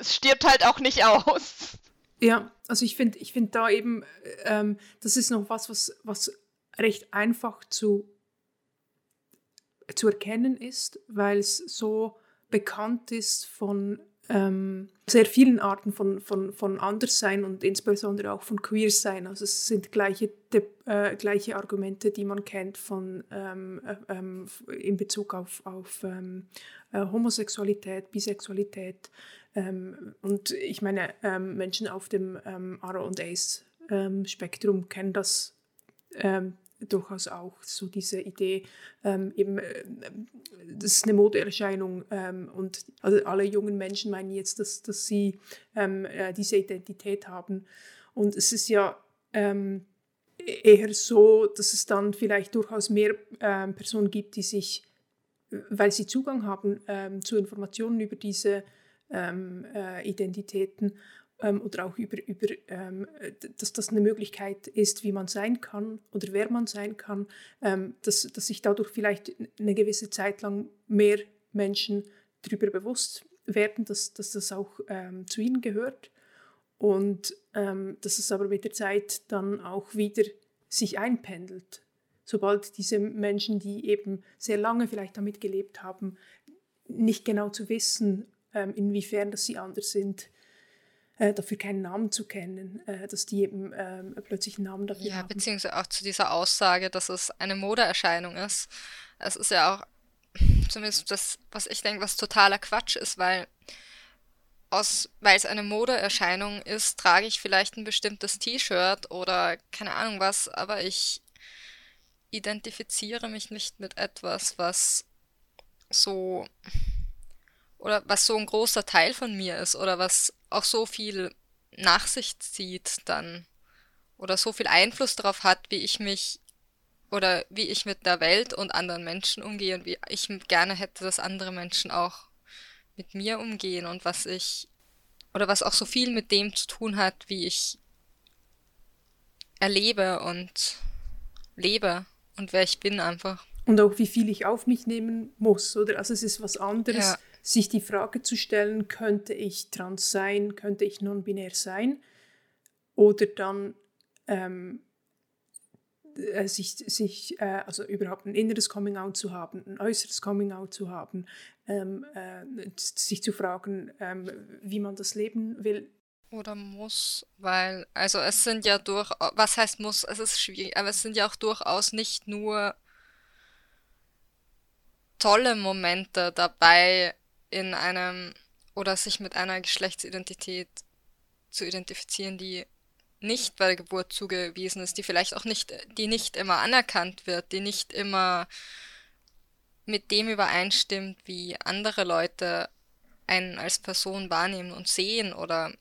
es stirbt halt auch nicht aus. Ja, also ich finde ich find da eben, ähm, das ist noch was, was, was recht einfach zu zu erkennen ist, weil es so bekannt ist von ähm, sehr vielen Arten von, von, von Anderssein und insbesondere auch von Queersein. Also es sind gleiche, äh, gleiche Argumente, die man kennt von, ähm, äh, ähm, in Bezug auf, auf ähm, äh, Homosexualität, Bisexualität. Ähm, und ich meine, ähm, Menschen auf dem ähm, ARO und ACE-Spektrum kennen das durchaus auch so diese Idee, ähm, eben, äh, das ist eine Modeerscheinung ähm, und also alle jungen Menschen meinen jetzt, dass, dass sie ähm, äh, diese Identität haben. Und es ist ja ähm, eher so, dass es dann vielleicht durchaus mehr ähm, Personen gibt, die sich, weil sie Zugang haben ähm, zu Informationen über diese äh, Identitäten oder auch über, über ähm, dass das eine Möglichkeit ist, wie man sein kann oder wer man sein kann, ähm, dass, dass sich dadurch vielleicht eine gewisse Zeit lang mehr Menschen darüber bewusst werden, dass, dass das auch ähm, zu ihnen gehört und ähm, dass es aber mit der Zeit dann auch wieder sich einpendelt. Sobald diese Menschen, die eben sehr lange vielleicht damit gelebt haben, nicht genau zu wissen, ähm, inwiefern dass sie anders sind, äh, dafür keinen Namen zu kennen, äh, dass die eben äh, plötzlich einen Namen dafür ja, haben. Ja, beziehungsweise auch zu dieser Aussage, dass es eine Modeerscheinung ist. Es ist ja auch zumindest das, was ich denke, was totaler Quatsch ist, weil aus, weil es eine Modeerscheinung ist, trage ich vielleicht ein bestimmtes T-Shirt oder keine Ahnung was, aber ich identifiziere mich nicht mit etwas, was so oder was so ein großer Teil von mir ist oder was auch so viel nach sich zieht dann oder so viel Einfluss darauf hat, wie ich mich oder wie ich mit der Welt und anderen Menschen umgehe und wie ich gerne hätte, dass andere Menschen auch mit mir umgehen und was ich oder was auch so viel mit dem zu tun hat, wie ich erlebe und lebe und wer ich bin einfach. Und auch wie viel ich auf mich nehmen muss, oder? Also es ist was anderes. Ja sich die Frage zu stellen, könnte ich trans sein, könnte ich non-binär sein? Oder dann ähm, äh, sich, sich äh, also überhaupt ein inneres Coming-out zu haben, ein äußeres Coming-out zu haben, ähm, äh, sich zu fragen, ähm, wie man das leben will. Oder muss, weil, also es sind ja durch, was heißt muss, es ist schwierig, aber es sind ja auch durchaus nicht nur tolle Momente dabei, in einem oder sich mit einer Geschlechtsidentität zu identifizieren, die nicht bei der Geburt zugewiesen ist, die vielleicht auch nicht, die nicht immer anerkannt wird, die nicht immer mit dem übereinstimmt, wie andere Leute einen als Person wahrnehmen und sehen oder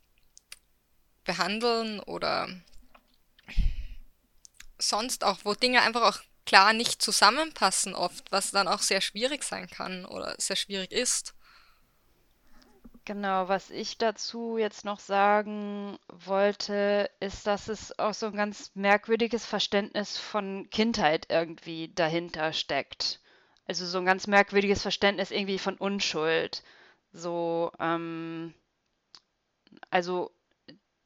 behandeln oder sonst auch, wo Dinge einfach auch klar nicht zusammenpassen oft, was dann auch sehr schwierig sein kann oder sehr schwierig ist. Genau, was ich dazu jetzt noch sagen wollte, ist, dass es auch so ein ganz merkwürdiges Verständnis von Kindheit irgendwie dahinter steckt. Also so ein ganz merkwürdiges Verständnis irgendwie von Unschuld. So, ähm, also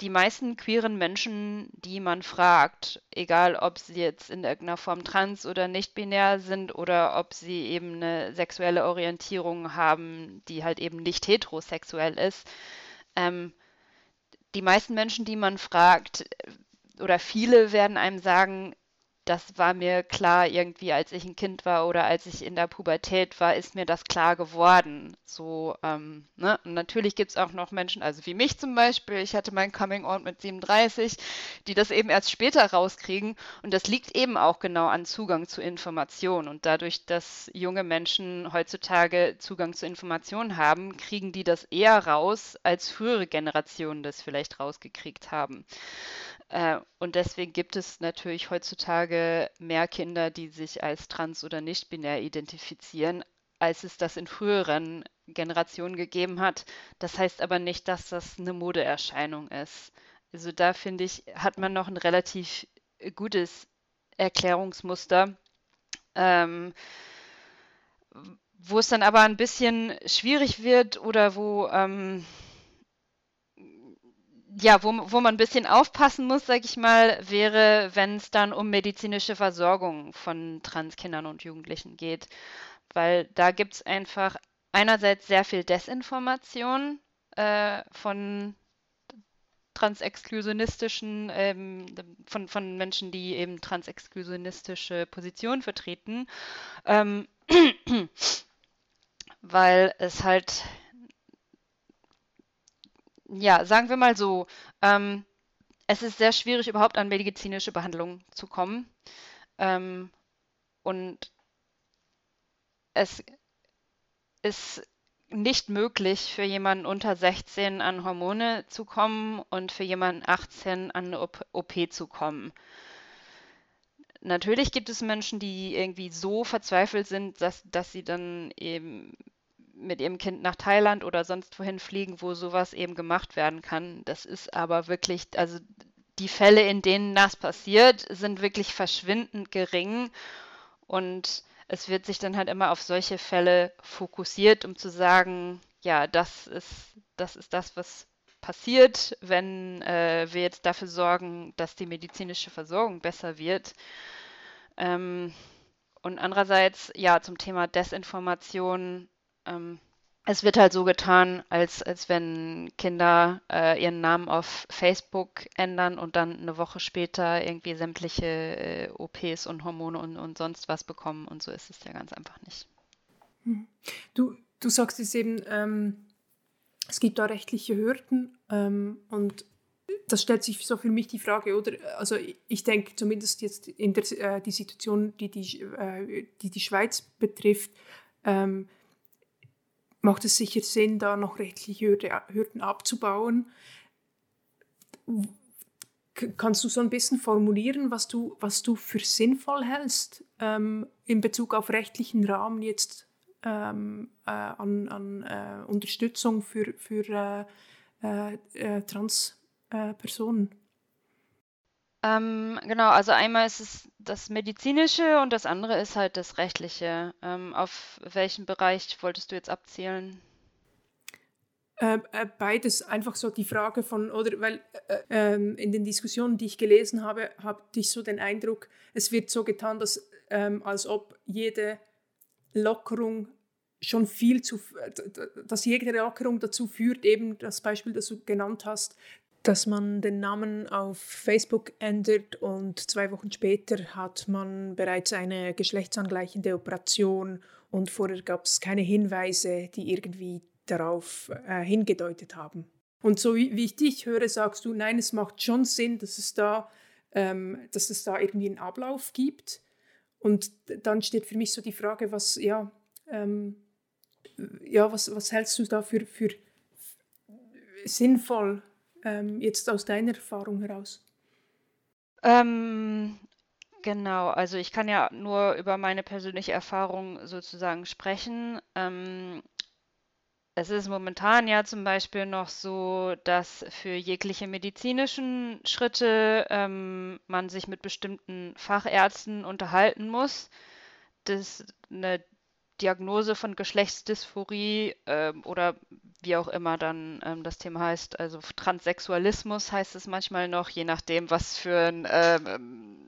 die meisten queeren Menschen, die man fragt, egal ob sie jetzt in irgendeiner Form trans oder nicht binär sind oder ob sie eben eine sexuelle Orientierung haben, die halt eben nicht heterosexuell ist, ähm, die meisten Menschen, die man fragt, oder viele werden einem sagen, das war mir klar irgendwie, als ich ein Kind war oder als ich in der Pubertät war, ist mir das klar geworden. So, ähm, ne? Und natürlich gibt es auch noch Menschen, also wie mich zum Beispiel, ich hatte mein Coming Out mit 37, die das eben erst später rauskriegen. Und das liegt eben auch genau an Zugang zu Informationen. Und dadurch, dass junge Menschen heutzutage Zugang zu Informationen haben, kriegen die das eher raus, als frühere Generationen das vielleicht rausgekriegt haben. Äh, und deswegen gibt es natürlich heutzutage mehr Kinder, die sich als trans oder nicht binär identifizieren, als es das in früheren Generationen gegeben hat. Das heißt aber nicht, dass das eine Modeerscheinung ist. Also da finde ich, hat man noch ein relativ gutes Erklärungsmuster. Ähm, wo es dann aber ein bisschen schwierig wird oder wo ähm, ja, wo, wo man ein bisschen aufpassen muss, sag ich mal, wäre, wenn es dann um medizinische Versorgung von Transkindern und Jugendlichen geht. Weil da gibt es einfach einerseits sehr viel Desinformation, äh, von transexklusionistischen, ähm, von, von Menschen, die eben transexklusionistische Positionen vertreten, ähm, weil es halt, ja, sagen wir mal so, ähm, es ist sehr schwierig, überhaupt an medizinische Behandlung zu kommen. Ähm, und es ist nicht möglich für jemanden unter 16 an Hormone zu kommen und für jemanden 18 an eine OP zu kommen. Natürlich gibt es Menschen, die irgendwie so verzweifelt sind, dass, dass sie dann eben mit ihrem Kind nach Thailand oder sonst wohin fliegen, wo sowas eben gemacht werden kann. Das ist aber wirklich, also die Fälle, in denen das passiert, sind wirklich verschwindend gering und es wird sich dann halt immer auf solche Fälle fokussiert, um zu sagen, ja, das ist das, ist das was passiert, wenn äh, wir jetzt dafür sorgen, dass die medizinische Versorgung besser wird. Ähm, und andererseits, ja, zum Thema Desinformation, ähm, es wird halt so getan, als, als wenn Kinder äh, ihren Namen auf Facebook ändern und dann eine Woche später irgendwie sämtliche äh, OPs und Hormone und, und sonst was bekommen. Und so ist es ja ganz einfach nicht. Hm. Du, du sagst es eben, ähm, es gibt da rechtliche Hürden ähm, und das stellt sich so für mich die Frage, oder? Also ich denke zumindest jetzt in der äh, die Situation, die die, äh, die, die Schweiz betrifft, ähm, macht es sicher Sinn, da noch rechtliche Hürden abzubauen. Kannst du so ein bisschen formulieren, was du, was du für sinnvoll hältst ähm, in Bezug auf rechtlichen Rahmen jetzt ähm, äh, an, an äh, Unterstützung für, für äh, äh, äh Transpersonen? Ähm, genau, also einmal ist es das Medizinische und das andere ist halt das Rechtliche. Ähm, auf welchen Bereich wolltest du jetzt abzielen? Äh, äh, beides einfach so die Frage von, oder weil äh, ähm, in den Diskussionen, die ich gelesen habe, habe ich so den Eindruck, es wird so getan, dass ähm, als ob jede Lockerung schon viel zu, dass jede Lockerung dazu führt, eben das Beispiel, das du genannt hast, dass man den Namen auf Facebook ändert und zwei Wochen später hat man bereits eine geschlechtsangleichende Operation und vorher gab es keine Hinweise, die irgendwie darauf äh, hingedeutet haben. Und so wie, wie, ich dich höre, sagst du, nein, es macht schon Sinn, dass es da, ähm, dass es da irgendwie einen Ablauf gibt. Und dann steht für mich so die Frage, was, ja, ähm, ja, was, was hältst du da für, für sinnvoll? Ähm, jetzt aus deiner Erfahrung heraus? Ähm, genau, also ich kann ja nur über meine persönliche Erfahrung sozusagen sprechen. Ähm, es ist momentan ja zum Beispiel noch so, dass für jegliche medizinischen Schritte ähm, man sich mit bestimmten Fachärzten unterhalten muss. Das eine Diagnose von Geschlechtsdysphorie ähm, oder wie auch immer dann ähm, das Thema heißt, also Transsexualismus heißt es manchmal noch, je nachdem, was für ein ähm,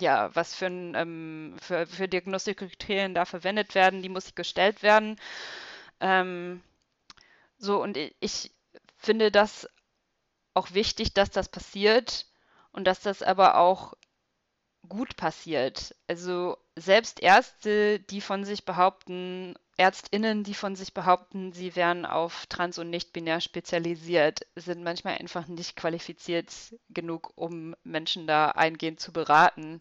ja, was für, ein, ähm, für, für Diagnostikkriterien da verwendet werden, die muss gestellt werden. Ähm, so, und ich finde das auch wichtig, dass das passiert und dass das aber auch gut passiert. Also selbst Ärzte, die von sich behaupten, Ärztinnen, die von sich behaupten, sie wären auf trans- und nicht-binär spezialisiert, sind manchmal einfach nicht qualifiziert genug, um Menschen da eingehend zu beraten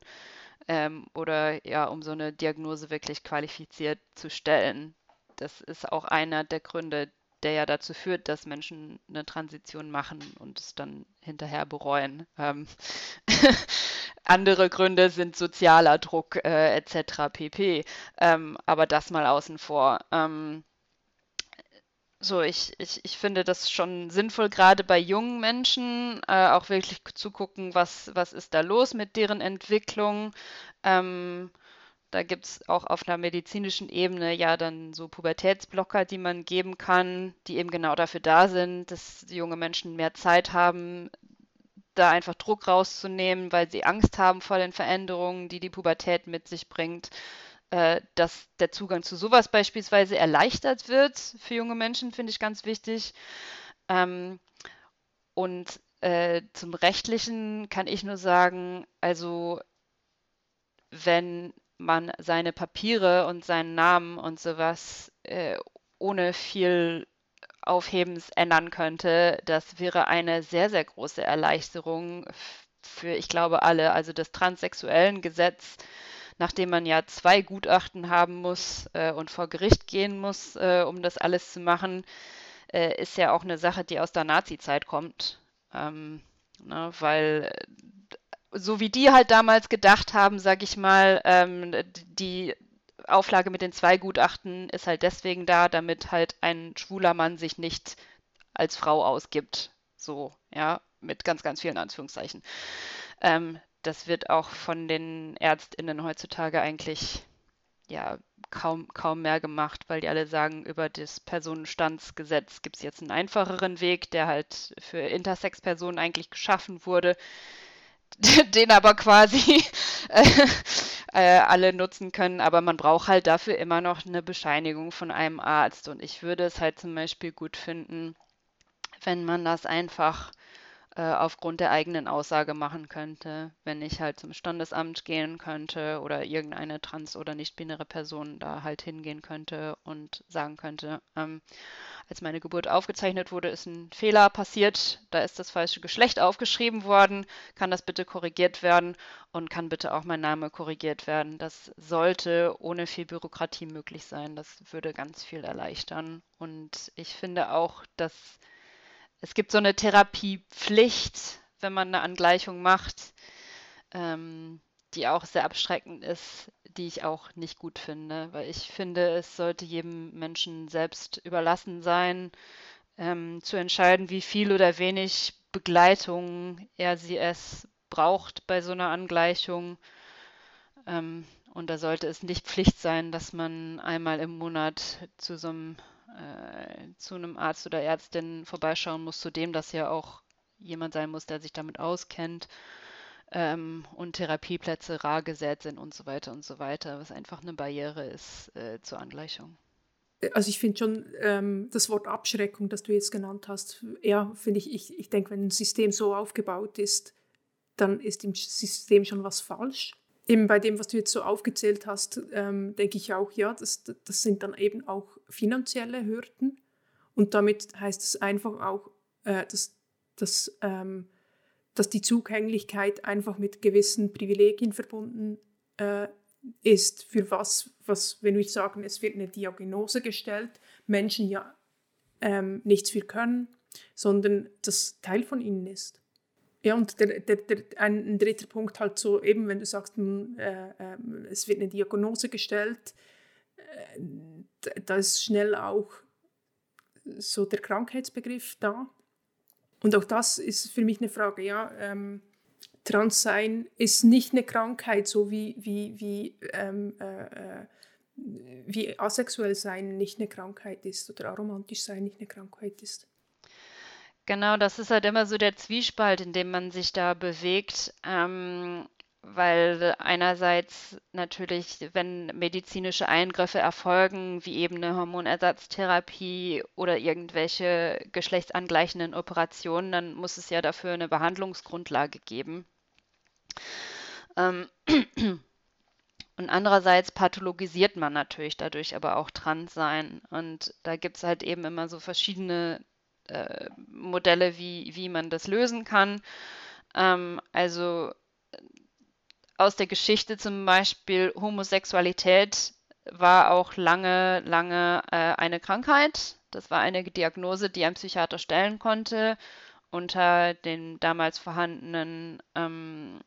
ähm, oder ja, um so eine Diagnose wirklich qualifiziert zu stellen. Das ist auch einer der Gründe, der ja dazu führt, dass Menschen eine Transition machen und es dann hinterher bereuen. Ähm andere Gründe sind sozialer Druck äh, etc. pp. Ähm, aber das mal außen vor. Ähm, so, ich, ich, ich finde das schon sinnvoll, gerade bei jungen Menschen äh, auch wirklich zu gucken, was, was ist da los mit deren Entwicklung. Ähm, da gibt es auch auf einer medizinischen Ebene ja dann so Pubertätsblocker, die man geben kann, die eben genau dafür da sind, dass junge Menschen mehr Zeit haben, da einfach Druck rauszunehmen, weil sie Angst haben vor den Veränderungen, die die Pubertät mit sich bringt, äh, dass der Zugang zu sowas beispielsweise erleichtert wird für junge Menschen, finde ich ganz wichtig. Ähm, und äh, zum Rechtlichen kann ich nur sagen, also wenn man seine Papiere und seinen Namen und sowas äh, ohne viel Aufhebens ändern könnte, das wäre eine sehr, sehr große Erleichterung für, ich glaube, alle. Also das transsexuellen Gesetz, nachdem man ja zwei Gutachten haben muss äh, und vor Gericht gehen muss, äh, um das alles zu machen, äh, ist ja auch eine Sache, die aus der Nazi-Zeit kommt. Ähm, ne, weil so wie die halt damals gedacht haben, sag ich mal, ähm, die Auflage mit den zwei Gutachten ist halt deswegen da, damit halt ein schwuler Mann sich nicht als Frau ausgibt. So, ja, mit ganz, ganz vielen Anführungszeichen. Ähm, das wird auch von den ÄrztInnen heutzutage eigentlich ja kaum, kaum mehr gemacht, weil die alle sagen, über das Personenstandsgesetz gibt es jetzt einen einfacheren Weg, der halt für Intersex-Personen eigentlich geschaffen wurde, den aber quasi äh, äh, alle nutzen können. Aber man braucht halt dafür immer noch eine Bescheinigung von einem Arzt. Und ich würde es halt zum Beispiel gut finden, wenn man das einfach äh, aufgrund der eigenen Aussage machen könnte, wenn ich halt zum Standesamt gehen könnte oder irgendeine trans- oder nicht-binäre Person da halt hingehen könnte und sagen könnte, ähm, als meine Geburt aufgezeichnet wurde, ist ein Fehler passiert, da ist das falsche Geschlecht aufgeschrieben worden, kann das bitte korrigiert werden und kann bitte auch mein Name korrigiert werden. Das sollte ohne viel Bürokratie möglich sein. Das würde ganz viel erleichtern. Und ich finde auch, dass es gibt so eine Therapiepflicht, wenn man eine Angleichung macht, ähm, die auch sehr abschreckend ist, die ich auch nicht gut finde, weil ich finde, es sollte jedem Menschen selbst überlassen sein, ähm, zu entscheiden, wie viel oder wenig Begleitung er sie es braucht bei so einer Angleichung. Ähm, und da sollte es nicht Pflicht sein, dass man einmal im Monat zu so einem äh, zu einem Arzt oder Ärztin vorbeischauen muss, zudem das ja auch jemand sein muss, der sich damit auskennt ähm, und Therapieplätze rar gesät sind und so weiter und so weiter, was einfach eine Barriere ist äh, zur Angleichung. Also ich finde schon ähm, das Wort Abschreckung, das du jetzt genannt hast, ja, finde ich, ich, ich denke, wenn ein System so aufgebaut ist, dann ist im System schon was falsch eben bei dem, was du jetzt so aufgezählt hast, ähm, denke ich auch, ja, das, das sind dann eben auch finanzielle Hürden. Und damit heißt es einfach auch, äh, dass, dass, ähm, dass die Zugänglichkeit einfach mit gewissen Privilegien verbunden äh, ist, für was, was, wenn wir sagen, es wird eine Diagnose gestellt, Menschen ja ähm, nichts für können, sondern das Teil von ihnen ist. Ja, und der, der, der, ein, dritter Punkt halt so, eben wenn du sagst, äh, äh, es wird eine Diagnose gestellt, da ist schnell auch so der Krankheitsbegriff da. Und auch das ist für mich eine Frage, ja, ähm, Transsein ist nicht eine Krankheit, so wie, wie, wie, ähm, äh, äh wie asexuell sein nicht eine Krankheit ist oder aromantisch sein nicht eine Krankheit ist. Genau, das ist halt immer so der Zwiespalt, in dem man sich da bewegt, ähm, weil einerseits natürlich, wenn medizinische Eingriffe erfolgen, wie eben eine Hormonersatztherapie oder irgendwelche geschlechtsangleichenden Operationen, dann muss es ja dafür eine Behandlungsgrundlage geben. Ähm, und andererseits pathologisiert man natürlich dadurch aber auch Transsein. Und da gibt es halt eben immer so verschiedene äh, Modelle, wie, wie man das lösen kann. Ähm, also aus der Geschichte zum Beispiel Homosexualität war auch lange, lange äh, eine Krankheit. Das war eine Diagnose, die ein Psychiater stellen konnte unter dem damals vorhandenen ähm,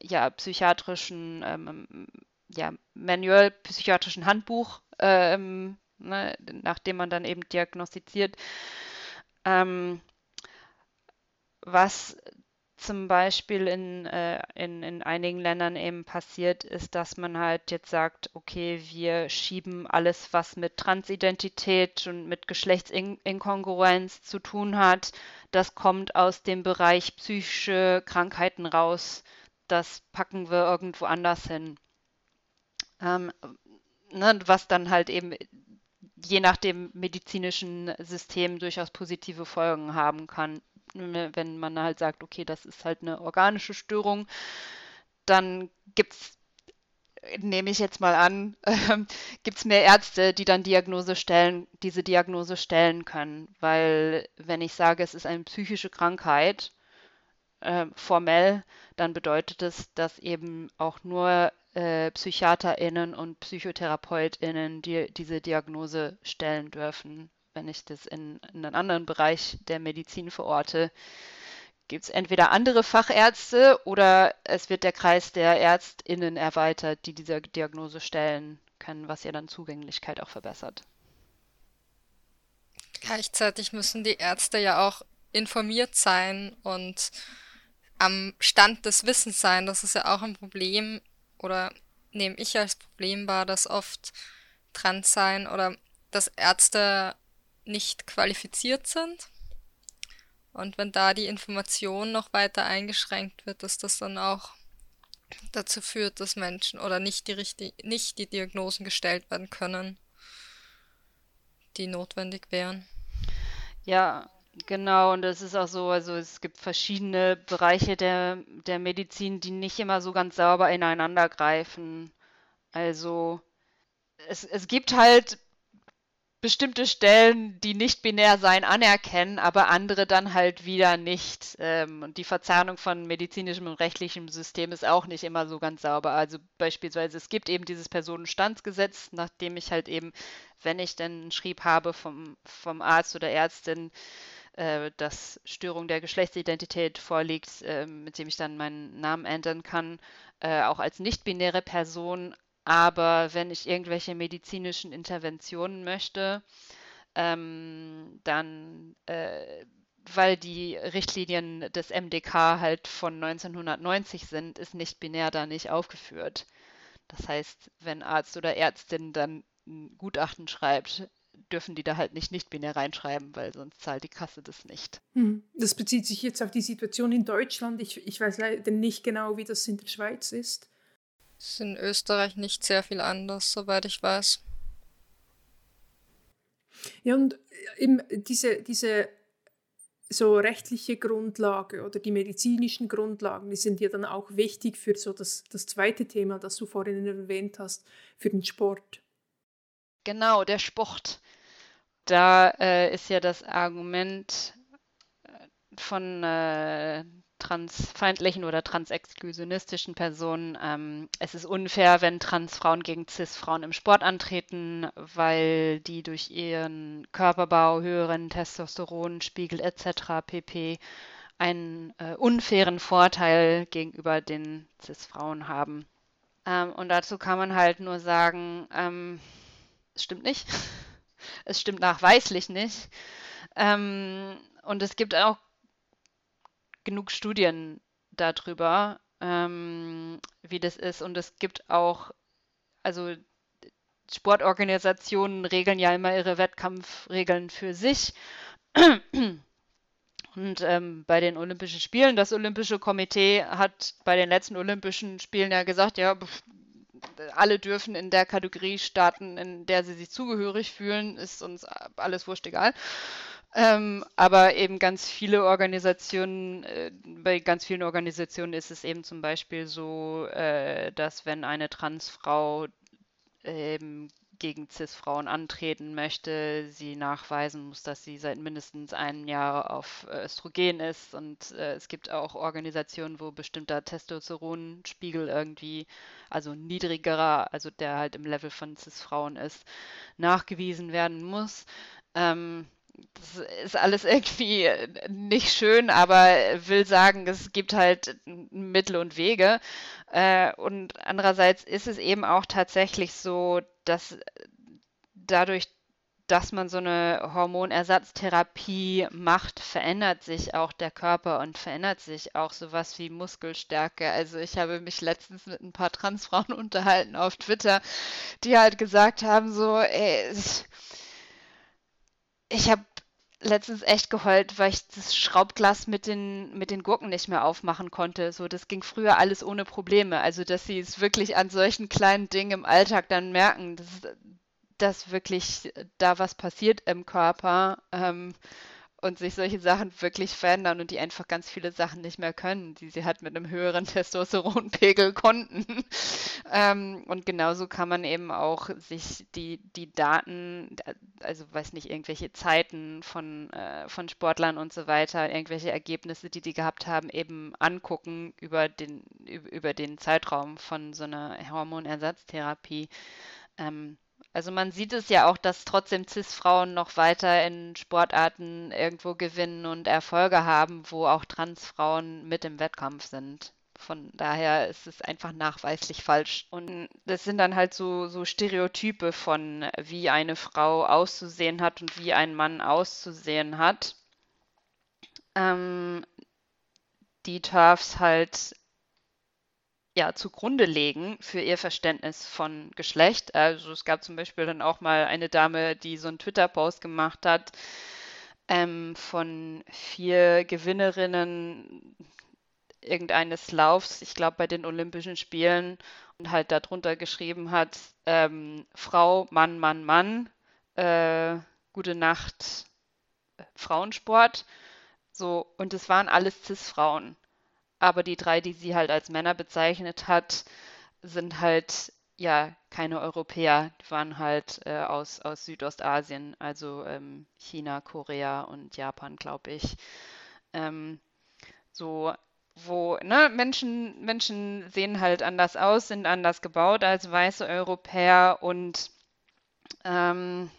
ja, psychiatrischen ähm, ja, Manual, psychiatrischen Handbuch, ähm, ne, nachdem man dann eben diagnostiziert ähm, was zum Beispiel in, äh, in, in einigen Ländern eben passiert, ist, dass man halt jetzt sagt, okay, wir schieben alles, was mit Transidentität und mit Geschlechtsinkongruenz zu tun hat, das kommt aus dem Bereich psychische Krankheiten raus. Das packen wir irgendwo anders hin. Ähm, ne, was dann halt eben je nach dem medizinischen System durchaus positive Folgen haben kann. Wenn man halt sagt, okay, das ist halt eine organische Störung, dann gibt es, nehme ich jetzt mal an, äh, gibt es mehr Ärzte, die dann Diagnose stellen, diese Diagnose stellen können. Weil wenn ich sage, es ist eine psychische Krankheit, äh, formell, dann bedeutet es, dass eben auch nur äh, PsychiaterInnen und PsychotherapeutInnen die, diese Diagnose stellen dürfen. Wenn ich das in, in einen anderen Bereich der Medizin verorte, gibt es entweder andere Fachärzte oder es wird der Kreis der ÄrztInnen erweitert, die diese Diagnose stellen können, was ja dann Zugänglichkeit auch verbessert. Gleichzeitig müssen die Ärzte ja auch informiert sein und am Stand des Wissens sein. Das ist ja auch ein Problem oder nehme ich als Problem wahr, dass oft trans sein oder dass Ärzte nicht qualifiziert sind. Und wenn da die Information noch weiter eingeschränkt wird, dass das dann auch dazu führt, dass Menschen oder nicht die richtig, nicht die Diagnosen gestellt werden können, die notwendig wären. Ja, Genau, und es ist auch so, also es gibt verschiedene Bereiche der, der Medizin, die nicht immer so ganz sauber ineinander greifen. Also es, es gibt halt bestimmte Stellen, die nicht binär sein, anerkennen, aber andere dann halt wieder nicht. Ähm, und die Verzahnung von medizinischem und rechtlichem System ist auch nicht immer so ganz sauber. Also beispielsweise, es gibt eben dieses Personenstandsgesetz, nachdem ich halt eben, wenn ich denn einen Schrieb habe vom, vom Arzt oder Ärztin, äh, dass Störung der Geschlechtsidentität vorliegt, äh, mit dem ich dann meinen Namen ändern kann, äh, auch als nicht-binäre Person. Aber wenn ich irgendwelche medizinischen Interventionen möchte, ähm, dann, äh, weil die Richtlinien des MDK halt von 1990 sind, ist nicht-binär da nicht aufgeführt. Das heißt, wenn Arzt oder Ärztin dann ein Gutachten schreibt, dürfen die da halt nicht nicht-binär reinschreiben, weil sonst zahlt die Kasse das nicht. Hm. Das bezieht sich jetzt auf die Situation in Deutschland. Ich, ich weiß leider nicht genau, wie das in der Schweiz ist. Ist in Österreich nicht sehr viel anders, soweit ich weiß. Ja, und eben diese, diese so rechtliche Grundlage oder die medizinischen Grundlagen, die sind ja dann auch wichtig für so das, das zweite Thema, das du vorhin erwähnt hast, für den Sport. Genau, der Sport. Da äh, ist ja das Argument äh, von äh, transfeindlichen oder transexklusionistischen Personen, ähm, es ist unfair, wenn Transfrauen gegen Cis-Frauen im Sport antreten, weil die durch ihren Körperbau, höheren Testosteronspiegel etc. pp. einen äh, unfairen Vorteil gegenüber den Cis-Frauen haben. Ähm, und dazu kann man halt nur sagen, ähm, es stimmt nicht. Es stimmt nachweislich nicht. Ähm, und es gibt auch genug Studien darüber, ähm, wie das ist. Und es gibt auch, also Sportorganisationen regeln ja immer ihre Wettkampfregeln für sich. Und ähm, bei den Olympischen Spielen, das Olympische Komitee hat bei den letzten Olympischen Spielen ja gesagt, ja, alle dürfen in der Kategorie starten, in der sie sich zugehörig fühlen, ist uns alles wurscht egal. Ähm, aber eben ganz viele Organisationen, äh, bei ganz vielen Organisationen ist es eben zum Beispiel so, äh, dass wenn eine Transfrau ähm, gegen CIS-Frauen antreten möchte, sie nachweisen muss, dass sie seit mindestens einem Jahr auf Östrogen ist. Und äh, es gibt auch Organisationen, wo bestimmter Testosteronspiegel irgendwie, also niedrigerer, also der halt im Level von CIS-Frauen ist, nachgewiesen werden muss. Ähm, das ist alles irgendwie nicht schön, aber will sagen, es gibt halt Mittel und Wege. Äh, und andererseits ist es eben auch tatsächlich so, dass dadurch, dass man so eine Hormonersatztherapie macht, verändert sich auch der Körper und verändert sich auch sowas wie Muskelstärke. Also ich habe mich letztens mit ein paar Transfrauen unterhalten auf Twitter, die halt gesagt haben, so, ey, ich, ich habe letztens echt geheult, weil ich das Schraubglas mit den, mit den Gurken nicht mehr aufmachen konnte. So, das ging früher alles ohne Probleme. Also, dass sie es wirklich an solchen kleinen Dingen im Alltag dann merken, das, dass wirklich da was passiert im Körper. Ähm, und sich solche Sachen wirklich verändern und die einfach ganz viele Sachen nicht mehr können, die sie halt mit einem höheren Testosteronpegel konnten. ähm, und genauso kann man eben auch sich die, die Daten, also weiß nicht, irgendwelche Zeiten von, äh, von Sportlern und so weiter, irgendwelche Ergebnisse, die die gehabt haben, eben angucken über den, über den Zeitraum von so einer Hormonersatztherapie. Ähm, also man sieht es ja auch, dass trotzdem CIS-Frauen noch weiter in Sportarten irgendwo gewinnen und Erfolge haben, wo auch Trans-Frauen mit im Wettkampf sind. Von daher ist es einfach nachweislich falsch. Und das sind dann halt so, so Stereotype von, wie eine Frau auszusehen hat und wie ein Mann auszusehen hat. Ähm, die TERFs halt ja, zugrunde legen für ihr Verständnis von Geschlecht. Also es gab zum Beispiel dann auch mal eine Dame, die so einen Twitter-Post gemacht hat ähm, von vier Gewinnerinnen irgendeines Laufs, ich glaube bei den Olympischen Spielen, und halt darunter geschrieben hat, ähm, Frau, Mann, Mann, Mann, äh, gute Nacht, Frauensport. So, und es waren alles Cis-Frauen aber die drei, die sie halt als Männer bezeichnet hat, sind halt ja keine Europäer, die waren halt äh, aus, aus Südostasien, also ähm, China, Korea und Japan, glaube ich. Ähm, so, wo ne, Menschen, Menschen sehen halt anders aus, sind anders gebaut als weiße Europäer und ähm,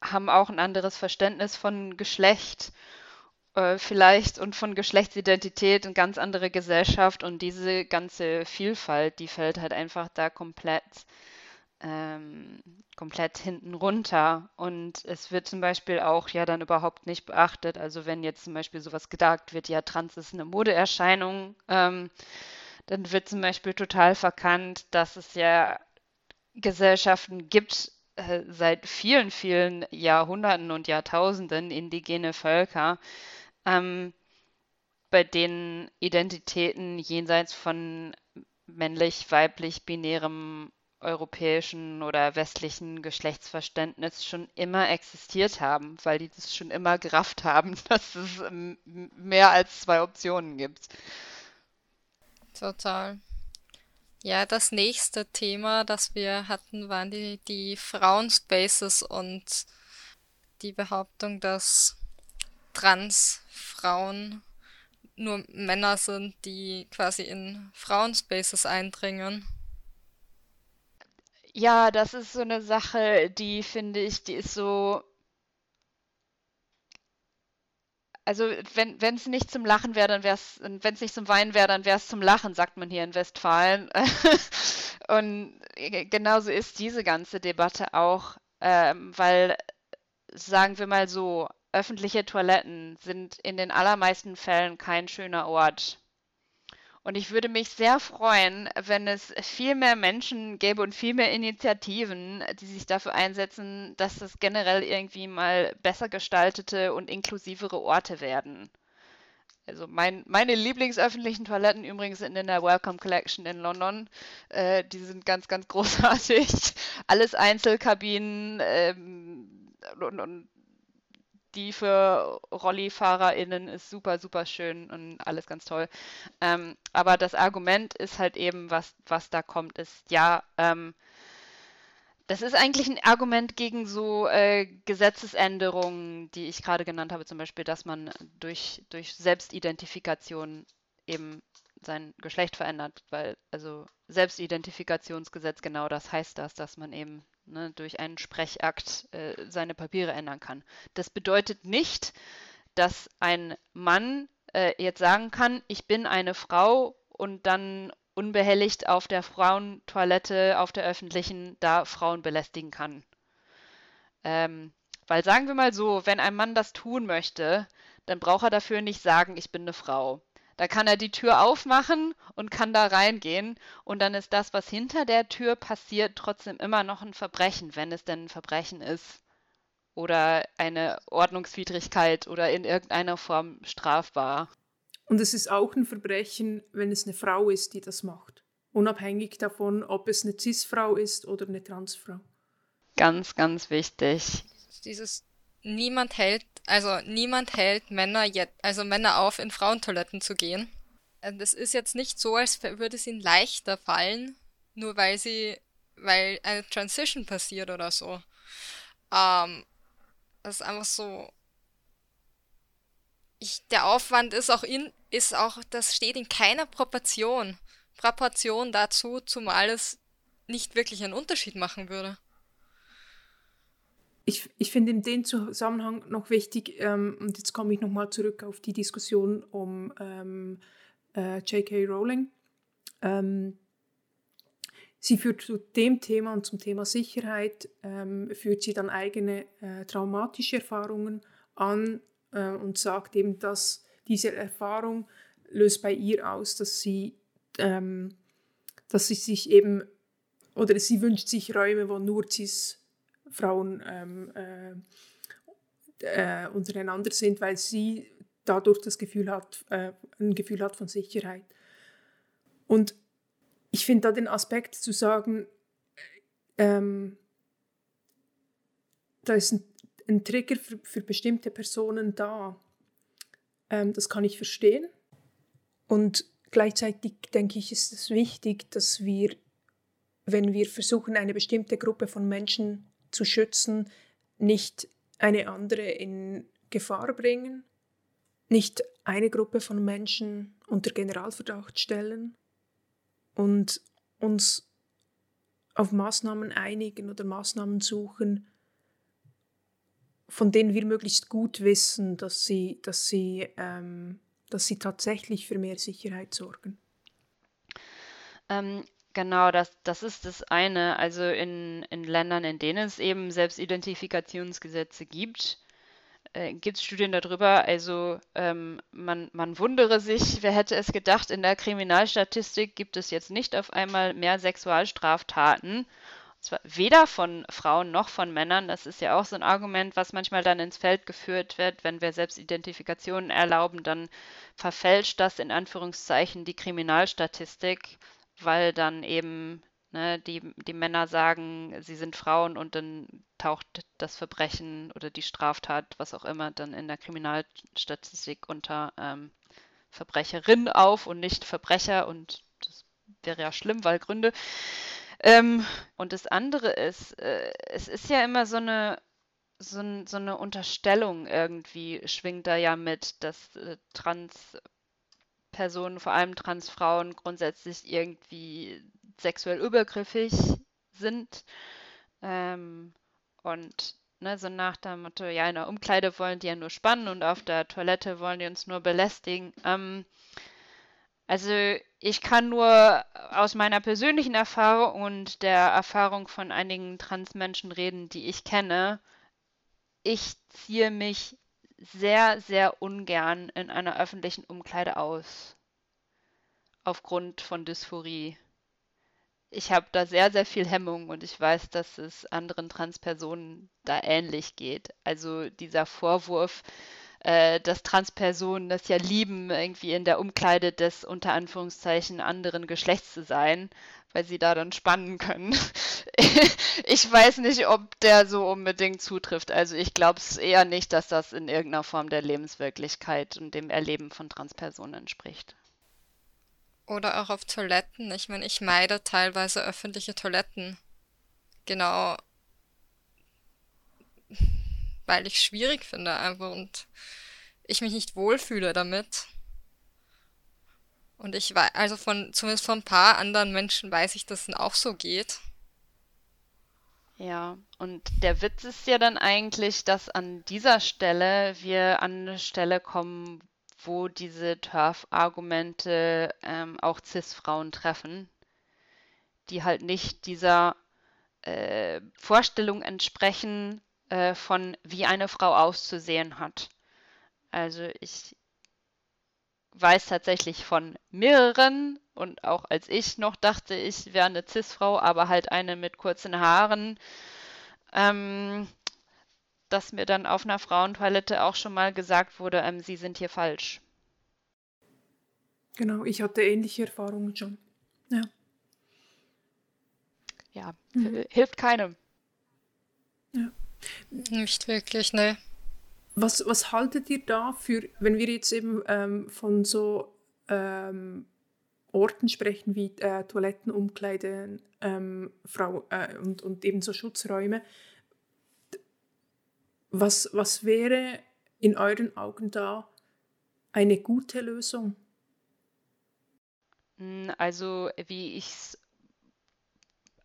haben auch ein anderes Verständnis von Geschlecht äh, vielleicht und von Geschlechtsidentität eine ganz andere Gesellschaft und diese ganze Vielfalt, die fällt halt einfach da komplett, ähm, komplett hinten runter. Und es wird zum Beispiel auch ja dann überhaupt nicht beachtet. Also wenn jetzt zum Beispiel sowas gedacht wird, ja, Trans ist eine Modeerscheinung, ähm, dann wird zum Beispiel total verkannt, dass es ja Gesellschaften gibt, äh, seit vielen, vielen Jahrhunderten und Jahrtausenden indigene Völker, ähm, bei denen Identitäten jenseits von männlich, weiblich, binärem europäischen oder westlichen Geschlechtsverständnis schon immer existiert haben, weil die das schon immer gerafft haben, dass es mehr als zwei Optionen gibt. Total. Ja, das nächste Thema, das wir hatten, waren die, die Frauenspaces und die Behauptung, dass Trans-Frauen nur Männer sind, die quasi in Frauenspaces eindringen. Ja, das ist so eine Sache, die finde ich, die ist so. Also wenn es nicht zum Lachen wäre, dann wäre es, wenn es nicht zum Weinen wäre, dann wäre es zum Lachen, sagt man hier in Westfalen. Und genauso ist diese ganze Debatte auch, ähm, weil sagen wir mal so, öffentliche Toiletten sind in den allermeisten Fällen kein schöner Ort. Und ich würde mich sehr freuen, wenn es viel mehr Menschen gäbe und viel mehr Initiativen, die sich dafür einsetzen, dass es generell irgendwie mal besser gestaltete und inklusivere Orte werden. Also mein, meine Lieblingsöffentlichen Toiletten übrigens sind in der Welcome Collection in London. Äh, die sind ganz, ganz großartig. Alles Einzelkabinen ähm, und, und die für RollifahrerInnen ist super, super schön und alles ganz toll. Ähm, aber das Argument ist halt eben, was, was da kommt, ist, ja, ähm, das ist eigentlich ein Argument gegen so äh, Gesetzesänderungen, die ich gerade genannt habe, zum Beispiel, dass man durch, durch Selbstidentifikation eben sein Geschlecht verändert, weil also Selbstidentifikationsgesetz genau das heißt das, dass man eben ne, durch einen Sprechakt äh, seine Papiere ändern kann. Das bedeutet nicht, dass ein Mann äh, jetzt sagen kann, ich bin eine Frau und dann unbehelligt auf der Frauentoilette, auf der öffentlichen, da Frauen belästigen kann. Ähm, weil sagen wir mal so, wenn ein Mann das tun möchte, dann braucht er dafür nicht sagen, ich bin eine Frau. Da kann er die Tür aufmachen und kann da reingehen. Und dann ist das, was hinter der Tür passiert, trotzdem immer noch ein Verbrechen, wenn es denn ein Verbrechen ist. Oder eine Ordnungswidrigkeit oder in irgendeiner Form strafbar. Und es ist auch ein Verbrechen, wenn es eine Frau ist, die das macht. unabhängig davon, ob es eine Cis-Frau ist oder eine Transfrau. Ganz, ganz wichtig. Dieses niemand hält, also niemand hält Männer jetzt, also Männer auf, in Frauentoiletten zu gehen. Das ist jetzt nicht so, als würde es ihnen leichter fallen, nur weil sie, weil eine Transition passiert oder so. Ähm, das ist einfach so. Ich, der Aufwand ist auch in, ist auch, das steht in keiner Proportion, Proportion dazu, zumal es nicht wirklich einen Unterschied machen würde. Ich, ich finde in dem Zusammenhang noch wichtig, ähm, und jetzt komme ich nochmal zurück auf die Diskussion um ähm, äh, J.K. Rowling. Ähm, sie führt zu dem Thema und zum Thema Sicherheit, ähm, führt sie dann eigene äh, traumatische Erfahrungen an äh, und sagt eben, dass diese Erfahrung löst bei ihr aus, dass sie, ähm, dass sie sich eben, oder sie wünscht sich Räume, wo nur cis Frauen ähm, äh, äh, untereinander sind, weil sie dadurch das Gefühl hat, äh, ein Gefühl hat von Sicherheit. Und ich finde da den Aspekt zu sagen, ähm, da ist ein, ein Trigger für, für, bestimmte Personen da. Ähm, das kann ich verstehen. Und gleichzeitig denke ich, ist es wichtig, dass wir, wenn wir versuchen, eine bestimmte Gruppe von Menschen zu schützen, nicht eine andere in Gefahr bringen, nicht eine Gruppe von Menschen unter Generalverdacht stellen und uns auf Maßnahmen einigen oder Maßnahmen suchen, von denen wir möglichst gut wissen, dass sie, dass sie, ähm, dass sie tatsächlich für mehr Sicherheit sorgen. Ähm, Genau, das, das ist das eine. Also in, in Ländern, in denen es eben Selbstidentifikationsgesetze gibt, äh, gibt es Studien darüber. Also ähm, man, man wundere sich, wer hätte es gedacht, in der Kriminalstatistik gibt es jetzt nicht auf einmal mehr Sexualstraftaten. Und zwar weder von Frauen noch von Männern. Das ist ja auch so ein Argument, was manchmal dann ins Feld geführt wird. Wenn wir Selbstidentifikationen erlauben, dann verfälscht das in Anführungszeichen die Kriminalstatistik weil dann eben ne, die, die Männer sagen, sie sind Frauen und dann taucht das Verbrechen oder die Straftat, was auch immer, dann in der Kriminalstatistik unter ähm, Verbrecherin auf und nicht Verbrecher und das wäre ja schlimm, weil Gründe. Ähm, und das andere ist, äh, es ist ja immer so eine so, so, eine Unterstellung irgendwie schwingt da ja mit, dass äh, Trans Personen, vor allem Transfrauen, grundsätzlich irgendwie sexuell übergriffig sind. Ähm, und ne, so nach dem Motto, ja, in der Umkleide wollen die ja nur spannen und auf der Toilette wollen die uns nur belästigen. Ähm, also ich kann nur aus meiner persönlichen Erfahrung und der Erfahrung von einigen Transmenschen reden, die ich kenne. Ich ziehe mich sehr, sehr ungern in einer öffentlichen Umkleide aus. Aufgrund von Dysphorie. Ich habe da sehr, sehr viel Hemmung und ich weiß, dass es anderen Transpersonen da ähnlich geht. Also dieser Vorwurf, äh, dass Transpersonen das ja lieben, irgendwie in der Umkleide des unter Anführungszeichen anderen Geschlechts zu sein, weil sie da dann spannen können. ich weiß nicht, ob der so unbedingt zutrifft. Also ich glaube es eher nicht, dass das in irgendeiner Form der Lebenswirklichkeit und dem Erleben von Transpersonen entspricht. Oder auch auf Toiletten. Ich meine, ich meide teilweise öffentliche Toiletten. Genau. Weil ich es schwierig finde einfach und ich mich nicht wohlfühle damit. Und ich weiß, also von, zumindest von ein paar anderen Menschen weiß ich, dass es auch so geht. Ja, und der Witz ist ja dann eigentlich, dass an dieser Stelle wir an eine Stelle kommen, wo diese Turf-Argumente ähm, auch Cis-Frauen treffen, die halt nicht dieser äh, Vorstellung entsprechen, äh, von wie eine Frau auszusehen hat. Also ich weiß tatsächlich von mehreren und auch als ich noch dachte, ich wäre eine Cis-Frau, aber halt eine mit kurzen Haaren, ähm, dass mir dann auf einer Frauentoilette auch schon mal gesagt wurde, ähm, Sie sind hier falsch. Genau, ich hatte ähnliche Erfahrungen schon. Ja. ja, mhm. hilft keinem. Ja. Nicht wirklich, ne. Was, was haltet ihr da für, wenn wir jetzt eben ähm, von so ähm, Orten sprechen wie äh, Toiletten, Umkleiden ähm, Frau, äh, und, und ebenso Schutzräume. Was, was wäre in euren Augen da eine gute Lösung? Hm, also, wie ich es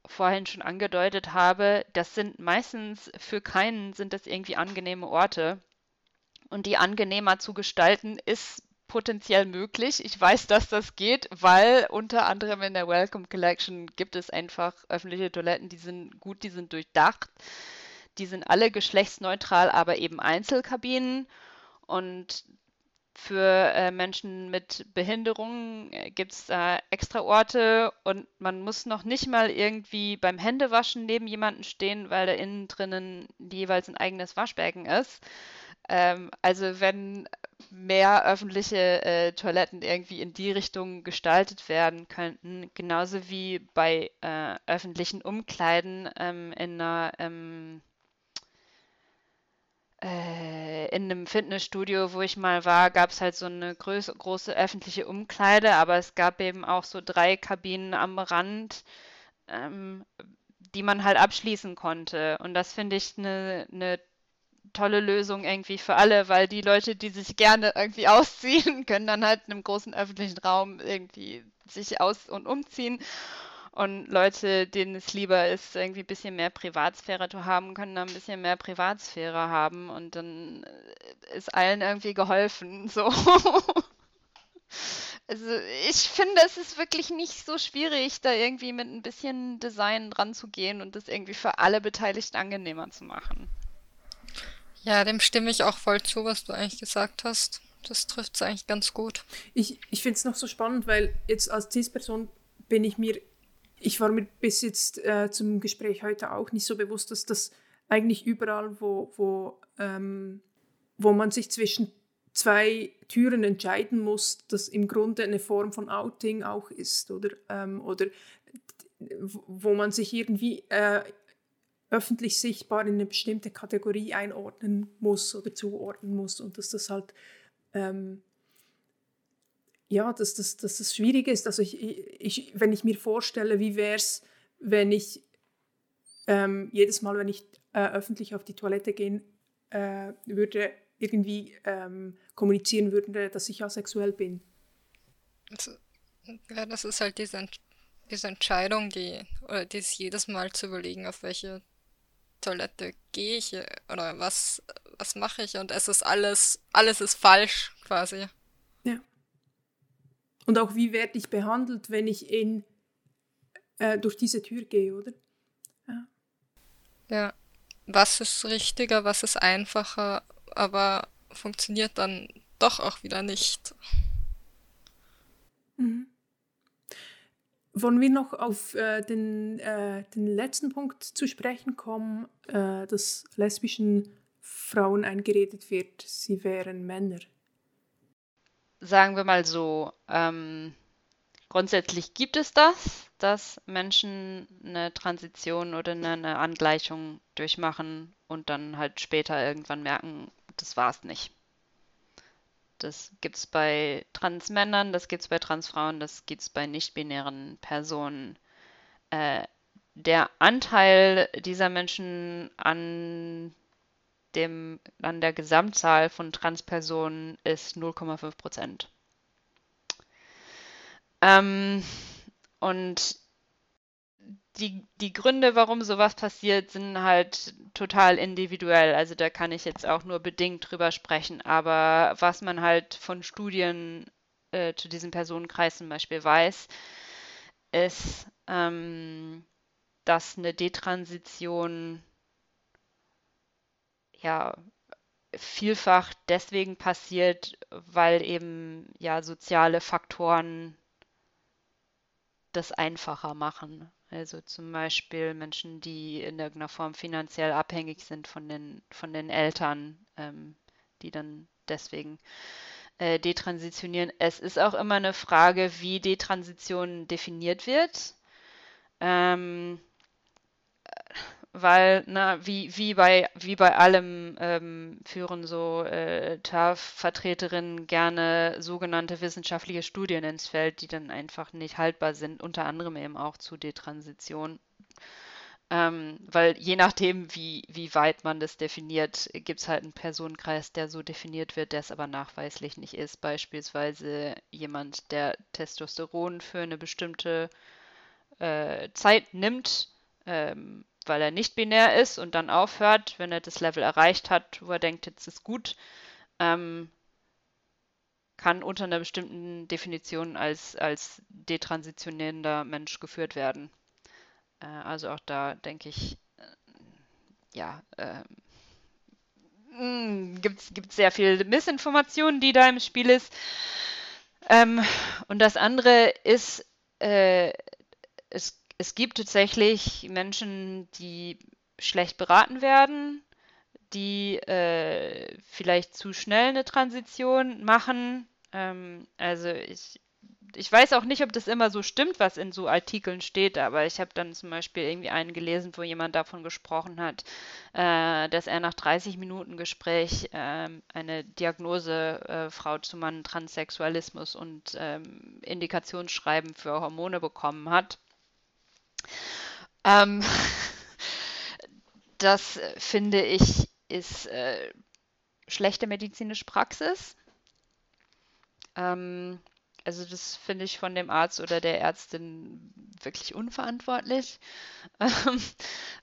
vorhin schon angedeutet habe, das sind meistens für keinen sind das irgendwie angenehme Orte. Und die angenehmer zu gestalten ist potenziell möglich. Ich weiß, dass das geht, weil unter anderem in der Welcome Collection gibt es einfach öffentliche Toiletten, die sind gut, die sind durchdacht. Die sind alle geschlechtsneutral, aber eben Einzelkabinen. Und für äh, Menschen mit Behinderungen äh, gibt es da extra Orte und man muss noch nicht mal irgendwie beim Händewaschen neben jemanden stehen, weil da innen drinnen jeweils ein eigenes Waschbecken ist. Ähm, also wenn mehr öffentliche äh, Toiletten irgendwie in die Richtung gestaltet werden könnten, genauso wie bei äh, öffentlichen Umkleiden ähm, in einer ähm, äh, in einem Fitnessstudio, wo ich mal war, gab es halt so eine groß, große öffentliche Umkleide, aber es gab eben auch so drei Kabinen am Rand, ähm, die man halt abschließen konnte. Und das finde ich eine ne tolle Lösung irgendwie für alle, weil die Leute, die sich gerne irgendwie ausziehen, können dann halt in einem großen öffentlichen Raum irgendwie sich aus- und umziehen. Und Leute, denen es lieber ist, irgendwie ein bisschen mehr Privatsphäre zu haben, können dann ein bisschen mehr Privatsphäre haben und dann ist allen irgendwie geholfen. So. Also ich finde, es ist wirklich nicht so schwierig, da irgendwie mit ein bisschen Design dran zu gehen und das irgendwie für alle Beteiligten angenehmer zu machen. Ja, dem stimme ich auch voll zu, was du eigentlich gesagt hast. Das trifft es eigentlich ganz gut. Ich, ich finde es noch so spannend, weil jetzt als CIS-Person bin ich mir, ich war mir bis jetzt äh, zum Gespräch heute auch nicht so bewusst, dass das eigentlich überall, wo, wo, ähm, wo man sich zwischen zwei Türen entscheiden muss, das im Grunde eine Form von Outing auch ist, oder? Ähm, oder wo man sich irgendwie äh, öffentlich sichtbar in eine bestimmte Kategorie einordnen muss oder zuordnen muss und dass das halt ähm, ja, dass das, dass das schwierig ist. Also ich, ich, wenn ich mir vorstelle, wie wäre es, wenn ich ähm, jedes Mal, wenn ich äh, öffentlich auf die Toilette gehen äh, würde, irgendwie ähm, kommunizieren würde, dass ich asexuell bin. Ja, das ist halt diese, diese Entscheidung, die, oder dies jedes Mal zu überlegen, auf welche Toilette gehe ich oder was, was mache ich und es ist alles, alles ist falsch quasi. Ja. Und auch wie werde ich behandelt, wenn ich in, äh, durch diese Tür gehe, oder? Ja. Ja. Was ist richtiger, was ist einfacher, aber funktioniert dann doch auch wieder nicht. Mhm. Wollen wir noch auf äh, den, äh, den letzten Punkt zu sprechen kommen, äh, dass lesbischen Frauen eingeredet wird, sie wären Männer? Sagen wir mal so, ähm, grundsätzlich gibt es das, dass Menschen eine Transition oder eine, eine Angleichung durchmachen und dann halt später irgendwann merken, das war es nicht. Das gibt es bei Transmännern, das gibt es bei Transfrauen, das gibt es bei nicht-binären Personen. Äh, der Anteil dieser Menschen an, dem, an der Gesamtzahl von Transpersonen ist 0,5 Prozent. Ähm, und die, die Gründe, warum sowas passiert, sind halt total individuell. Also da kann ich jetzt auch nur bedingt drüber sprechen. Aber was man halt von Studien äh, zu diesem Personenkreis zum Beispiel weiß, ist, ähm, dass eine Detransition ja vielfach deswegen passiert, weil eben ja soziale Faktoren das einfacher machen. Also zum Beispiel Menschen, die in irgendeiner Form finanziell abhängig sind von den, von den Eltern, ähm, die dann deswegen äh, detransitionieren. Es ist auch immer eine Frage, wie Detransition definiert wird. Ähm, weil, na, wie, wie, bei, wie bei allem ähm, führen so äh, TAF-Vertreterinnen gerne sogenannte wissenschaftliche Studien ins Feld, die dann einfach nicht haltbar sind, unter anderem eben auch zu Detransition. Ähm, weil je nachdem, wie, wie weit man das definiert, gibt es halt einen Personenkreis, der so definiert wird, der es aber nachweislich nicht ist. Beispielsweise jemand, der Testosteron für eine bestimmte äh, Zeit nimmt, ähm, weil er nicht binär ist und dann aufhört, wenn er das Level erreicht hat, wo er denkt, jetzt ist gut, ähm, kann unter einer bestimmten Definition als, als detransitionierender Mensch geführt werden. Äh, also auch da denke ich, äh, ja, äh, gibt es sehr viel Missinformation, die da im Spiel ist. Ähm, und das andere ist, äh, es, es gibt tatsächlich Menschen, die schlecht beraten werden, die äh, vielleicht zu schnell eine Transition machen. Ähm, also ich ich weiß auch nicht, ob das immer so stimmt, was in so Artikeln steht, aber ich habe dann zum Beispiel irgendwie einen gelesen, wo jemand davon gesprochen hat, äh, dass er nach 30 Minuten Gespräch äh, eine Diagnose äh, Frau zu Mann Transsexualismus und ähm, Indikationsschreiben für Hormone bekommen hat. Ähm, das finde ich ist äh, schlechte medizinische Praxis. Ähm, also das finde ich von dem Arzt oder der Ärztin wirklich unverantwortlich. Ähm,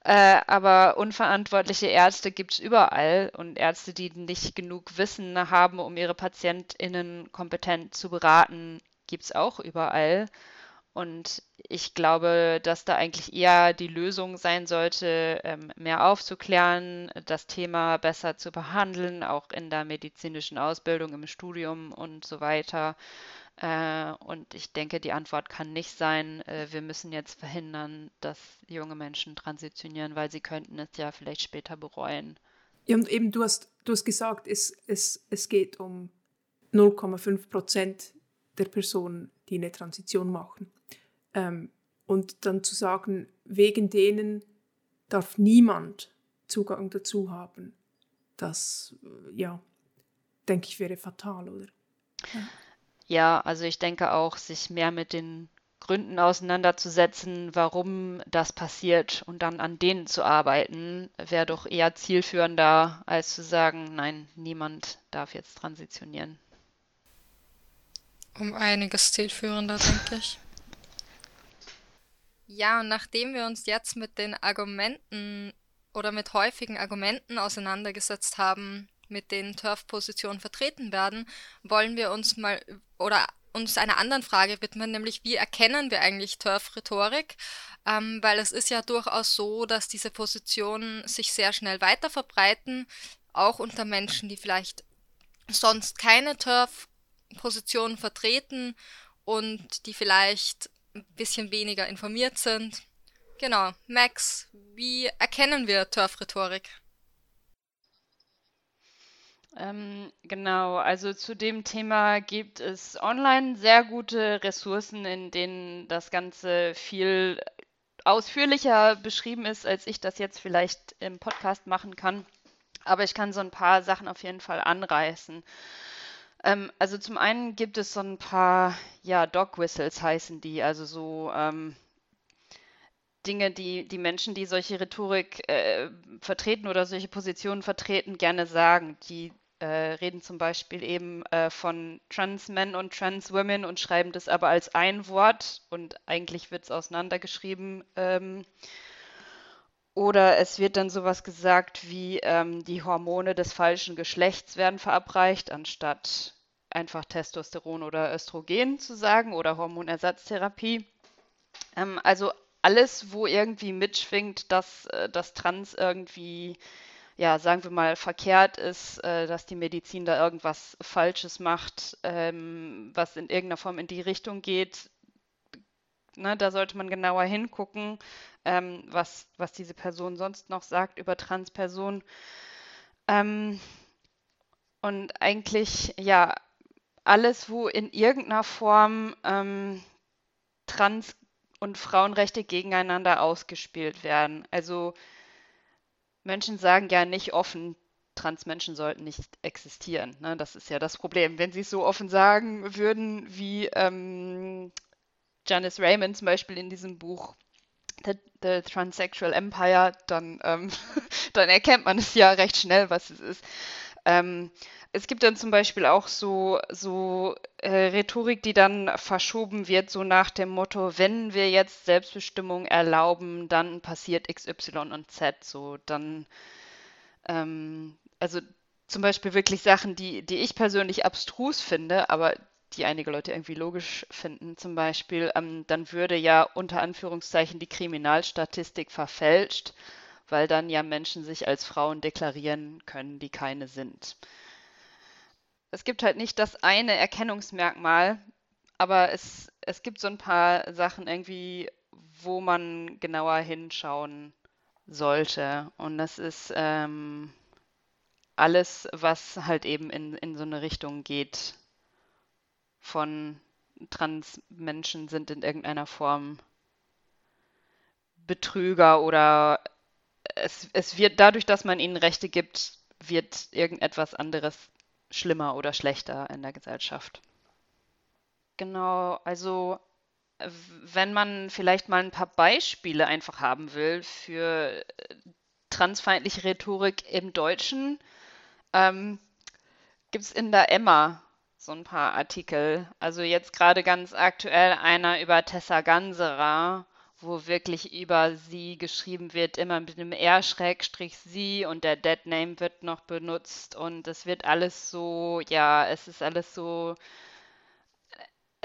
äh, aber unverantwortliche Ärzte gibt es überall und Ärzte, die nicht genug Wissen haben, um ihre PatientInnen kompetent zu beraten, gibt es auch überall. Und ich glaube, dass da eigentlich eher die Lösung sein sollte, ähm, mehr aufzuklären, das Thema besser zu behandeln, auch in der medizinischen Ausbildung, im Studium und so weiter. Äh, und ich denke, die Antwort kann nicht sein, äh, wir müssen jetzt verhindern, dass junge Menschen transitionieren, weil sie könnten es ja vielleicht später bereuen. Ja, und eben du hast, du hast gesagt, es, es, es geht um 0,5 Prozent der Personen, die eine Transition machen. Ähm, und dann zu sagen, wegen denen darf niemand Zugang dazu haben, das, äh, ja, denke ich, wäre fatal, oder? Ja, also ich denke auch, sich mehr mit den Gründen auseinanderzusetzen, warum das passiert und dann an denen zu arbeiten, wäre doch eher zielführender, als zu sagen, nein, niemand darf jetzt transitionieren. Um einiges zielführender, denke ich. Ja, und nachdem wir uns jetzt mit den Argumenten oder mit häufigen Argumenten auseinandergesetzt haben, mit den Turf-Positionen vertreten werden, wollen wir uns mal oder uns einer anderen Frage widmen, nämlich wie erkennen wir eigentlich Turf-Rhetorik? Ähm, weil es ist ja durchaus so, dass diese Positionen sich sehr schnell weiter verbreiten, auch unter Menschen, die vielleicht sonst keine Turf-Positionen vertreten und die vielleicht ein bisschen weniger informiert sind. Genau, Max, wie erkennen wir Turf-Rhetorik? Ähm, genau, also zu dem Thema gibt es online sehr gute Ressourcen, in denen das Ganze viel ausführlicher beschrieben ist, als ich das jetzt vielleicht im Podcast machen kann. Aber ich kann so ein paar Sachen auf jeden Fall anreißen. Ähm, also zum einen gibt es so ein paar, ja, Dog Whistles heißen die, also so ähm, Dinge, die die Menschen, die solche Rhetorik äh, vertreten oder solche Positionen vertreten, gerne sagen, die äh, reden zum Beispiel eben äh, von Trans Men und Trans Women und schreiben das aber als ein Wort und eigentlich wird es auseinandergeschrieben. Ähm, oder es wird dann sowas gesagt wie ähm, die Hormone des falschen Geschlechts werden verabreicht, anstatt einfach Testosteron oder Östrogen zu sagen oder Hormonersatztherapie. Ähm, also alles, wo irgendwie mitschwingt, dass äh, das Trans irgendwie ja, sagen wir mal, verkehrt ist, äh, dass die Medizin da irgendwas Falsches macht, ähm, was in irgendeiner Form in die Richtung geht. Ne, da sollte man genauer hingucken, ähm, was, was diese Person sonst noch sagt über Transpersonen. Ähm, und eigentlich, ja, alles, wo in irgendeiner Form ähm, Trans- und Frauenrechte gegeneinander ausgespielt werden. Also Menschen sagen ja nicht offen, Transmenschen sollten nicht existieren. Ne? Das ist ja das Problem. Wenn sie es so offen sagen würden, wie ähm, Janice Raymond zum Beispiel in diesem Buch The, The Transsexual Empire, dann, ähm, dann erkennt man es ja recht schnell, was es ist. Ähm, es gibt dann zum Beispiel auch so, so äh, Rhetorik, die dann verschoben wird, so nach dem Motto, wenn wir jetzt Selbstbestimmung erlauben, dann passiert X, Y und Z. So, dann, ähm, also zum Beispiel wirklich Sachen, die, die ich persönlich abstrus finde, aber die einige Leute irgendwie logisch finden. Zum Beispiel, ähm, dann würde ja unter Anführungszeichen die Kriminalstatistik verfälscht, weil dann ja Menschen sich als Frauen deklarieren können, die keine sind es gibt halt nicht das eine Erkennungsmerkmal, aber es, es gibt so ein paar Sachen irgendwie, wo man genauer hinschauen sollte. Und das ist ähm, alles, was halt eben in, in so eine Richtung geht von Transmenschen sind in irgendeiner Form Betrüger oder es, es wird dadurch, dass man ihnen Rechte gibt, wird irgendetwas anderes schlimmer oder schlechter in der Gesellschaft. Genau, also wenn man vielleicht mal ein paar Beispiele einfach haben will für äh, transfeindliche Rhetorik im Deutschen, ähm, gibt es in der Emma so ein paar Artikel. Also jetzt gerade ganz aktuell einer über Tessa Ganserer, wo wirklich über sie geschrieben wird, immer mit einem R-sie und der Deadname wird noch benutzt und es wird alles so, ja, es ist alles so,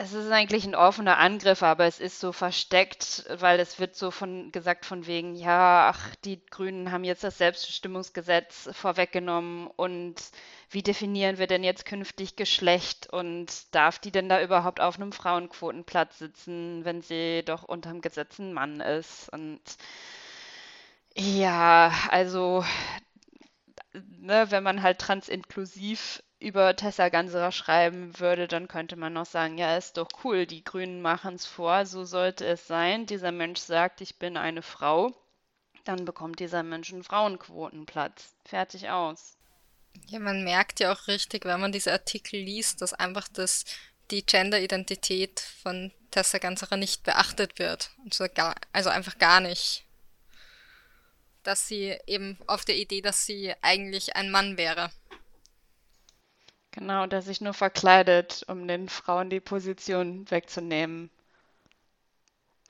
es ist eigentlich ein offener Angriff, aber es ist so versteckt, weil es wird so von gesagt von wegen, ja, ach, die Grünen haben jetzt das Selbstbestimmungsgesetz vorweggenommen und wie definieren wir denn jetzt künftig Geschlecht und darf die denn da überhaupt auf einem Frauenquotenplatz sitzen, wenn sie doch unterm Gesetz ein Mann ist? Und ja, also, ne, wenn man halt transinklusiv über Tessa Ganserer schreiben würde, dann könnte man noch sagen, ja, ist doch cool, die Grünen machen es vor, so sollte es sein. Dieser Mensch sagt, ich bin eine Frau, dann bekommt dieser Mensch einen Frauenquotenplatz. Fertig aus. Ja, man merkt ja auch richtig, wenn man diese Artikel liest, dass einfach das, die Gender-Identität von Tessa Ganserer nicht beachtet wird. Also, gar, also einfach gar nicht. Dass sie eben auf der Idee, dass sie eigentlich ein Mann wäre. Genau, der sich nur verkleidet, um den Frauen die Position wegzunehmen.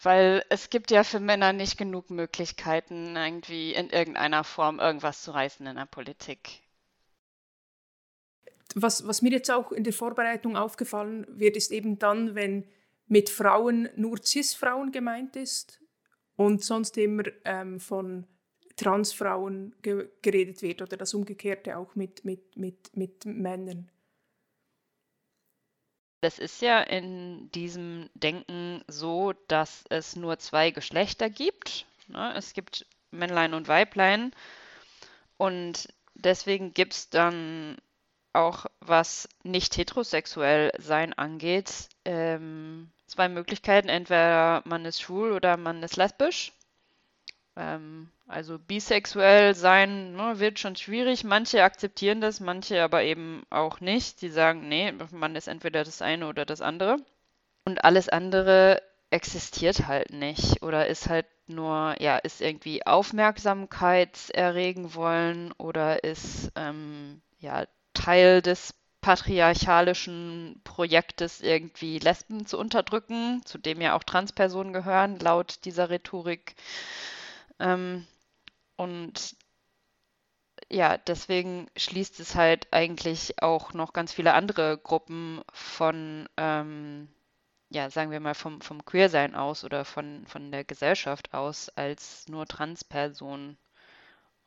Weil es gibt ja für Männer nicht genug Möglichkeiten, irgendwie in irgendeiner Form irgendwas zu reißen in der Politik was, was mir jetzt auch in der Vorbereitung aufgefallen wird, ist eben dann, wenn mit Frauen nur Cis-Frauen gemeint ist und sonst immer ähm, von Transfrauen ge geredet wird oder das Umgekehrte auch mit, mit, mit, mit Männern. Das ist ja in diesem Denken so, dass es nur zwei Geschlechter gibt. Ne? Es gibt Männlein und Weiblein. Und deswegen gibt es dann auch was nicht heterosexuell sein angeht, ähm, zwei Möglichkeiten. Entweder man ist schwul oder man ist lesbisch. Ähm, also bisexuell sein ne, wird schon schwierig. Manche akzeptieren das, manche aber eben auch nicht. Die sagen, nee, man ist entweder das eine oder das andere. Und alles andere existiert halt nicht oder ist halt nur, ja, ist irgendwie Aufmerksamkeit erregen wollen oder ist ähm, ja Teil des patriarchalischen Projektes, irgendwie Lesben zu unterdrücken, zu dem ja auch Transpersonen gehören, laut dieser Rhetorik. Ähm, und ja, deswegen schließt es halt eigentlich auch noch ganz viele andere Gruppen von, ähm, ja, sagen wir mal, vom, vom Queersein aus oder von, von der Gesellschaft aus als nur Transpersonen.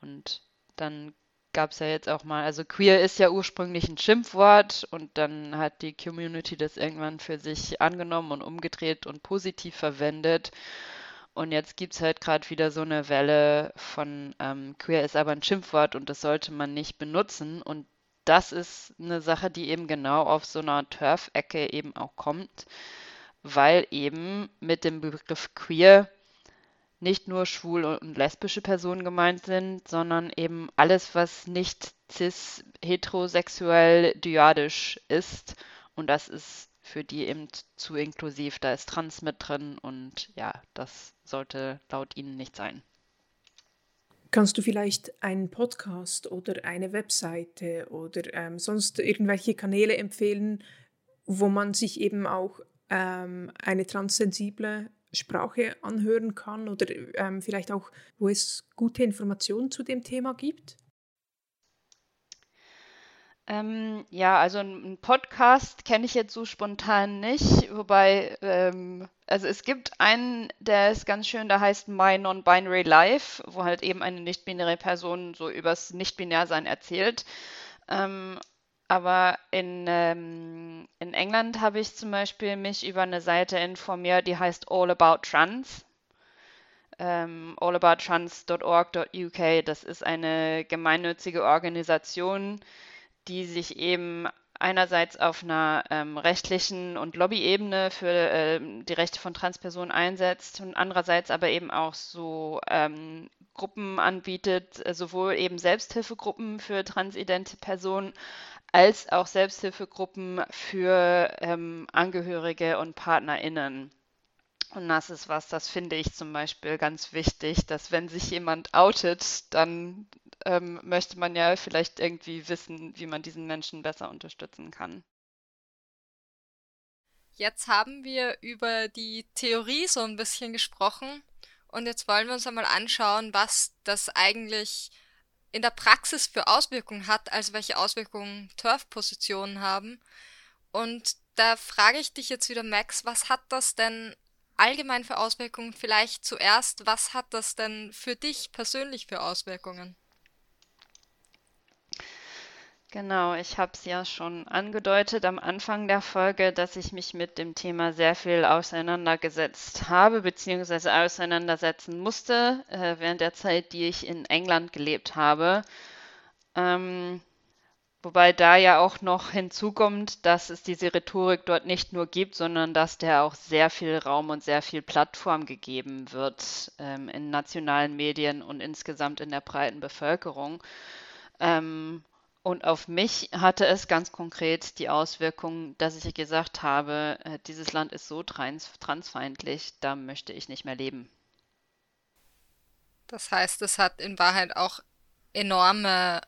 Und dann gab es ja jetzt auch mal, also queer ist ja ursprünglich ein Schimpfwort und dann hat die Community das irgendwann für sich angenommen und umgedreht und positiv verwendet. Und jetzt gibt es halt gerade wieder so eine Welle von ähm, queer ist aber ein Schimpfwort und das sollte man nicht benutzen. Und das ist eine Sache, die eben genau auf so einer Turf-Ecke eben auch kommt, weil eben mit dem Begriff queer nicht nur schwul und lesbische Personen gemeint sind, sondern eben alles, was nicht cis, heterosexuell, dyadisch ist. Und das ist für die eben zu inklusiv. Da ist Trans mit drin und ja, das sollte laut ihnen nicht sein. Kannst du vielleicht einen Podcast oder eine Webseite oder ähm, sonst irgendwelche Kanäle empfehlen, wo man sich eben auch ähm, eine transsensible Sprache anhören kann oder ähm, vielleicht auch, wo es gute Informationen zu dem Thema gibt? Ähm, ja, also einen Podcast kenne ich jetzt so spontan nicht, wobei, ähm, also es gibt einen, der ist ganz schön, der heißt My Non-Binary Life, wo halt eben eine nicht-binäre Person so übers Nicht-Binär-Sein erzählt. Ähm, aber in, ähm, in England habe ich zum Beispiel mich über eine Seite informiert, die heißt All About Trans. Ähm, allabouttrans.org.uk. Das ist eine gemeinnützige Organisation, die sich eben einerseits auf einer ähm, rechtlichen und Lobbyebene für ähm, die Rechte von Transpersonen einsetzt und andererseits aber eben auch so ähm, Gruppen anbietet, sowohl eben Selbsthilfegruppen für transidente Personen als auch Selbsthilfegruppen für ähm, Angehörige und PartnerInnen. Und das ist was, das finde ich zum Beispiel ganz wichtig, dass wenn sich jemand outet, dann ähm, möchte man ja vielleicht irgendwie wissen, wie man diesen Menschen besser unterstützen kann. Jetzt haben wir über die Theorie so ein bisschen gesprochen und jetzt wollen wir uns einmal anschauen, was das eigentlich in der Praxis für Auswirkungen hat, also welche Auswirkungen Turf-Positionen haben. Und da frage ich dich jetzt wieder, Max, was hat das denn allgemein für Auswirkungen? Vielleicht zuerst, was hat das denn für dich persönlich für Auswirkungen? Genau, ich habe es ja schon angedeutet am Anfang der Folge, dass ich mich mit dem Thema sehr viel auseinandergesetzt habe bzw. auseinandersetzen musste äh, während der Zeit, die ich in England gelebt habe. Ähm, wobei da ja auch noch hinzukommt, dass es diese Rhetorik dort nicht nur gibt, sondern dass der auch sehr viel Raum und sehr viel Plattform gegeben wird ähm, in nationalen Medien und insgesamt in der breiten Bevölkerung. Ähm, und auf mich hatte es ganz konkret die Auswirkung, dass ich gesagt habe, äh, dieses Land ist so trans transfeindlich, da möchte ich nicht mehr leben. Das heißt, es hat in Wahrheit auch enorme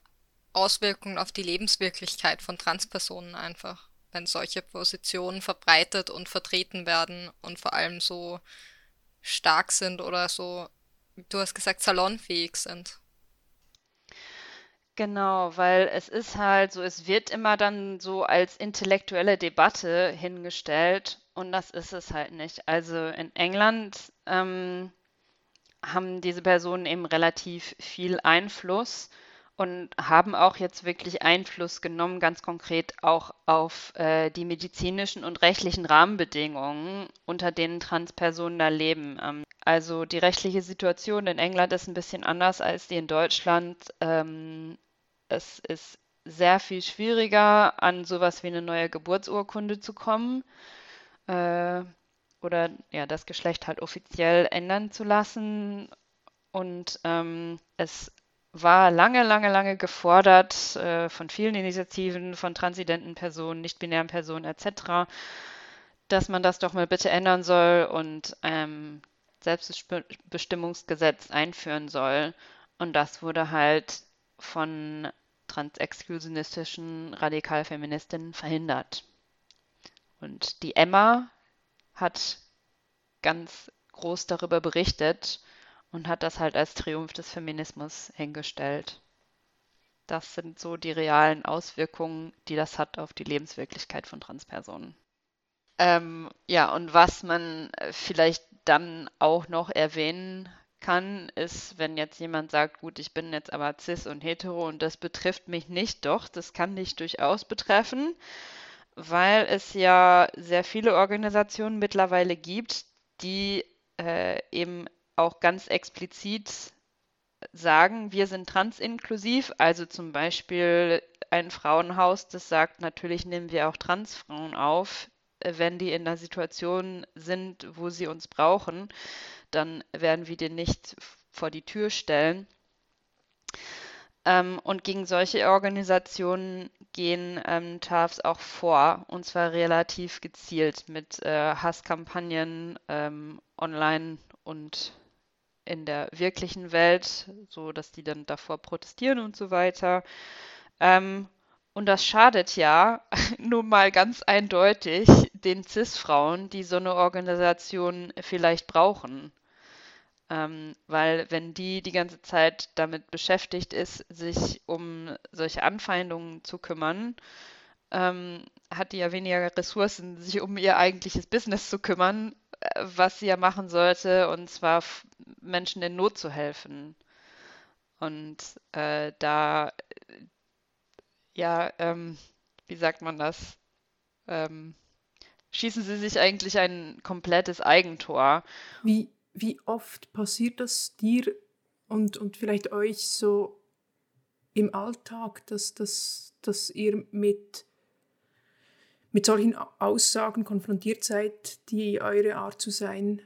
Auswirkungen auf die Lebenswirklichkeit von Transpersonen einfach, wenn solche Positionen verbreitet und vertreten werden und vor allem so stark sind oder so, du hast gesagt, salonfähig sind. Genau, weil es ist halt so, es wird immer dann so als intellektuelle Debatte hingestellt und das ist es halt nicht. Also in England ähm, haben diese Personen eben relativ viel Einfluss und haben auch jetzt wirklich Einfluss genommen, ganz konkret auch auf äh, die medizinischen und rechtlichen Rahmenbedingungen, unter denen Transpersonen da leben. Ähm, also die rechtliche Situation in England ist ein bisschen anders als die in Deutschland. Ähm, es ist sehr viel schwieriger, an sowas wie eine neue Geburtsurkunde zu kommen äh, oder ja, das Geschlecht halt offiziell ändern zu lassen. Und ähm, es war lange, lange, lange gefordert äh, von vielen Initiativen, von transidenten Personen, nicht-binären Personen etc., dass man das doch mal bitte ändern soll und ähm, Selbstbestimmungsgesetz einführen soll. Und das wurde halt von transexklusionistischen Radikalfeministinnen verhindert. Und die Emma hat ganz groß darüber berichtet und hat das halt als Triumph des Feminismus hingestellt. Das sind so die realen Auswirkungen, die das hat auf die Lebenswirklichkeit von Transpersonen. Ähm, ja, und was man vielleicht dann auch noch erwähnen kann, ist, wenn jetzt jemand sagt, gut, ich bin jetzt aber cis und hetero und das betrifft mich nicht, doch, das kann dich durchaus betreffen, weil es ja sehr viele Organisationen mittlerweile gibt, die äh, eben auch ganz explizit sagen, wir sind transinklusiv, also zum Beispiel ein Frauenhaus, das sagt, natürlich nehmen wir auch Transfrauen auf, wenn die in einer Situation sind, wo sie uns brauchen, dann werden wir die nicht vor die Tür stellen. Ähm, und gegen solche Organisationen gehen ähm, TAFs auch vor, und zwar relativ gezielt mit äh, Hasskampagnen ähm, online und in der wirklichen Welt, so dass die dann davor protestieren und so weiter. Ähm, und das schadet ja nun mal ganz eindeutig den CIS-Frauen, die so eine Organisation vielleicht brauchen. Ähm, weil wenn die die ganze Zeit damit beschäftigt ist, sich um solche Anfeindungen zu kümmern, ähm, hat die ja weniger Ressourcen, sich um ihr eigentliches Business zu kümmern, äh, was sie ja machen sollte, und zwar Menschen in Not zu helfen. Und äh, da, ja, ähm, wie sagt man das? Ähm, schießen sie sich eigentlich ein komplettes Eigentor. Wie, wie oft passiert das dir und, und vielleicht euch so im Alltag, dass, dass, dass ihr mit, mit solchen Aussagen konfrontiert seid, die eure Art zu sein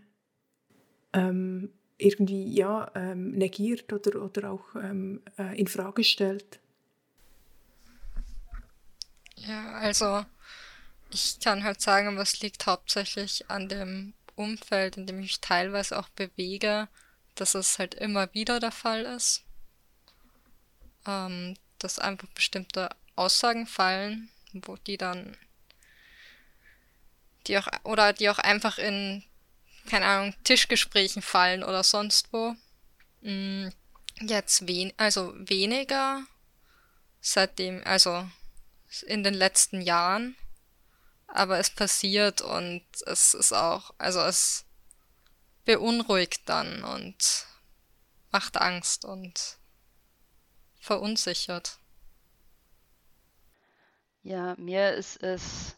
ähm, irgendwie ja, ähm, negiert oder, oder auch ähm, äh, in Frage stellt? Ja, also ich kann halt sagen, was liegt hauptsächlich an dem Umfeld, in dem ich mich teilweise auch bewege, dass es halt immer wieder der Fall ist. Ähm, dass einfach bestimmte Aussagen fallen, wo die dann, die auch, oder die auch einfach in, keine Ahnung, Tischgesprächen fallen oder sonst wo. Mm, jetzt wen, also weniger seitdem, also in den letzten Jahren aber es passiert und es ist auch, also es beunruhigt dann und macht Angst und verunsichert. Ja, mir ist es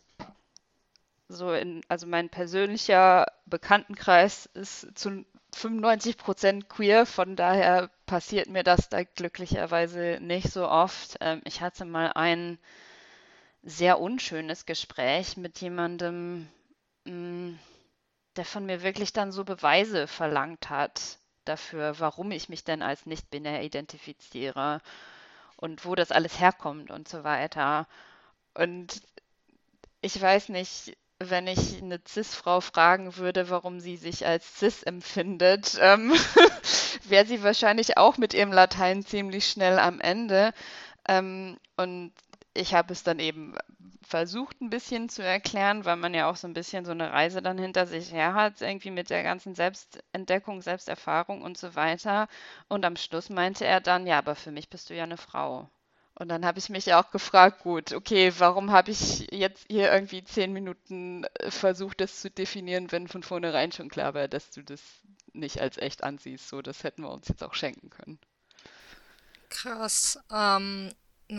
so in, also mein persönlicher Bekanntenkreis ist zu 95 Prozent queer, von daher passiert mir das da glücklicherweise nicht so oft. Ähm, ich hatte mal einen sehr unschönes Gespräch mit jemandem, mm, der von mir wirklich dann so Beweise verlangt hat dafür, warum ich mich denn als nicht-binär identifiziere und wo das alles herkommt und so weiter. Und ich weiß nicht, wenn ich eine CIS-Frau fragen würde, warum sie sich als CIS empfindet, ähm, wäre sie wahrscheinlich auch mit ihrem Latein ziemlich schnell am Ende. Ähm, und ich habe es dann eben versucht ein bisschen zu erklären, weil man ja auch so ein bisschen so eine Reise dann hinter sich her hat, irgendwie mit der ganzen Selbstentdeckung, Selbsterfahrung und so weiter. Und am Schluss meinte er dann, ja, aber für mich bist du ja eine Frau. Und dann habe ich mich auch gefragt, gut, okay, warum habe ich jetzt hier irgendwie zehn Minuten äh, versucht, das zu definieren, wenn von vornherein schon klar war, dass du das nicht als echt ansiehst. So, das hätten wir uns jetzt auch schenken können. Krass. Ähm,